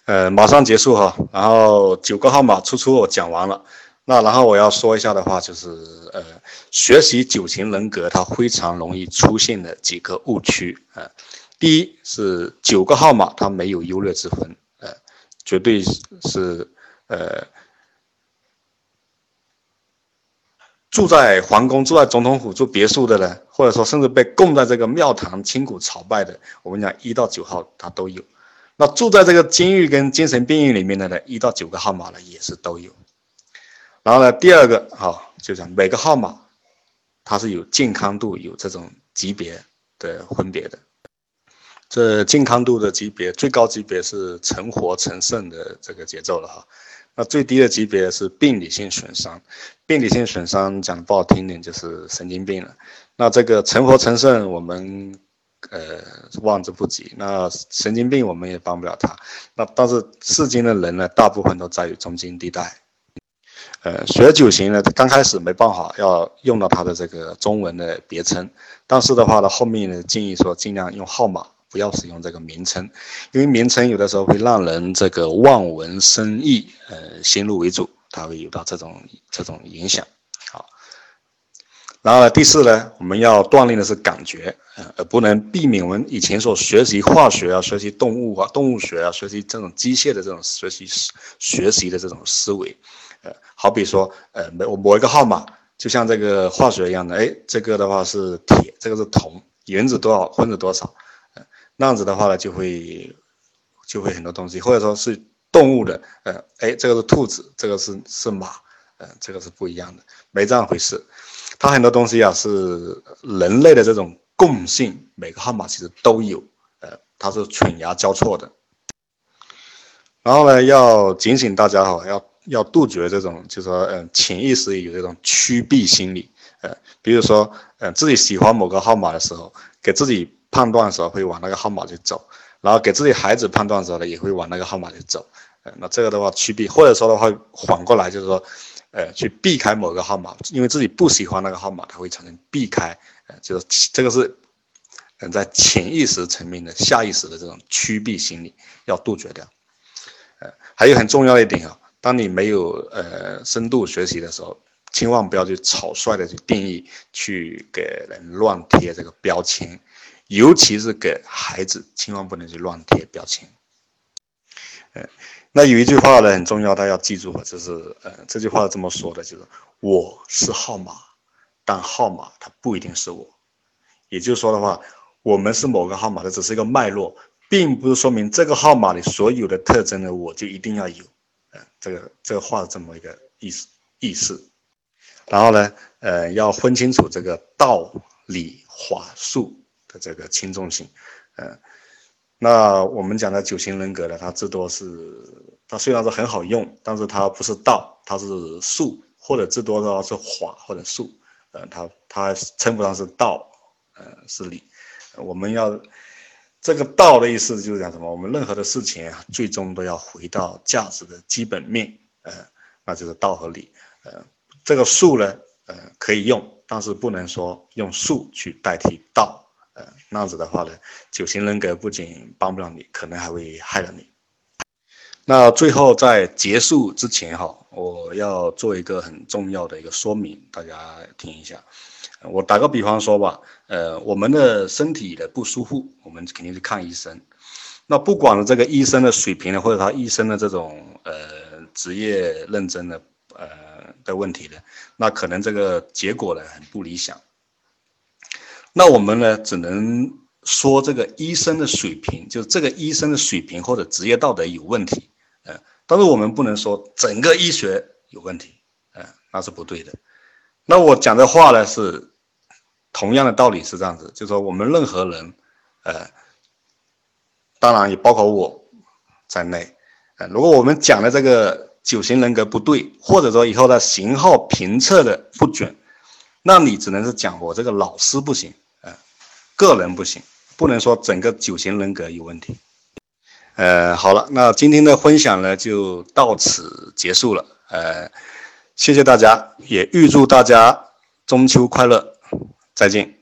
呃，马上结束哈，然后九个号码出出我讲完了。那然后我要说一下的话，就是呃，学习九型人格它非常容易出现的几个误区啊。第一是九个号码它没有优劣之分，呃，绝对是呃，住在皇宫、住在总统府、住别墅的呢，或者说甚至被供在这个庙堂、清谷朝拜的，我们讲一到九号他都有。那住在这个监狱跟精神病院里面的呢，一到九个号码呢也是都有。然后呢，第二个好，就讲每个号码，它是有健康度、有这种级别的分别的。这健康度的级别，最高级别是成活成圣的这个节奏了哈。那最低的级别是病理性损伤，病理性损伤讲的不好听点就是神经病了。那这个成活成圣我们呃望之不及，那神经病我们也帮不了他。那但是世间的人呢，大部分都在于中间地带。呃，学九型呢，刚开始没办法要用到它的这个中文的别称，但是的话呢，后面呢建议说尽量用号码。不要使用这个名称，因为名称有的时候会让人这个望文生义，呃，先入为主，它会有到这种这种影响。好，然后，第四呢，我们要锻炼的是感觉，呃，而不能避免我们以前所学习化学啊、学习动物啊、动物学啊、学习这种机械的这种学习学习的这种思维，好比说，呃，某某一个号码，就像这个化学一样的，哎，这个的话是铁，这个是铜，原子多少，分子多少。那样子的话呢，就会就会很多东西，或者说是动物的，呃，哎，这个是兔子，这个是是马，呃，这个是不一样的，没这样回事。它很多东西啊是人类的这种共性，每个号码其实都有，呃，它是犬牙交错的。然后呢，要警醒大家哈，要要杜绝这种，就是说，嗯，潜意识有这种趋避心理，呃，比如说，嗯，自己喜欢某个号码的时候，给自己。判断的时候会往那个号码去走，然后给自己孩子判断的时候呢，也会往那个号码去走。呃，那这个的话趋避，或者说的话反过来就是说，呃，去避开某个号码，因为自己不喜欢那个号码，它会产生避开。呃，就是这个是，嗯，在潜意识层面的下意识的这种趋避心理要杜绝掉。呃，还有很重要的一点啊，当你没有呃深度学习的时候，千万不要去草率的去定义，去给人乱贴这个标签。尤其是给孩子，千万不能去乱贴标签。呃，那有一句话呢很重要，大家要记住，就是呃这句话这么说的，就是我是号码，但号码它不一定是我。也就是说的话，我们是某个号码，它只是一个脉络，并不是说明这个号码里所有的特征呢，我就一定要有。这个这个话的这么一个意思意思。然后呢，呃，要分清楚这个道理法术。的这个轻重性，呃，那我们讲的九型人格呢，它至多是，它虽然是很好用，但是它不是道，它是术，或者至多的话是法或者术，呃，它它称不上是道，呃，是理。我们要这个道的意思就是讲什么？我们任何的事情啊，最终都要回到价值的基本面，呃，那就是道和理。呃，这个术呢，呃，可以用，但是不能说用术去代替道。呃，那样子的话呢，九型人格不仅帮不了你，可能还会害了你。那最后在结束之前哈，我要做一个很重要的一个说明，大家听一下。我打个比方说吧，呃，我们的身体的不舒服，我们肯定是看医生。那不管这个医生的水平呢，或者他医生的这种呃职业认真的呃的问题呢，那可能这个结果呢很不理想。那我们呢，只能说这个医生的水平，就是这个医生的水平或者职业道德有问题，呃，但是我们不能说整个医学有问题，呃，那是不对的。那我讲的话呢，是同样的道理是这样子，就说我们任何人，呃，当然也包括我在内，呃，如果我们讲的这个九型人格不对，或者说以后的型号评测的不准，那你只能是讲我这个老师不行。呃个人不行，不能说整个九型人格有问题。呃，好了，那今天的分享呢就到此结束了。呃，谢谢大家，也预祝大家中秋快乐，再见。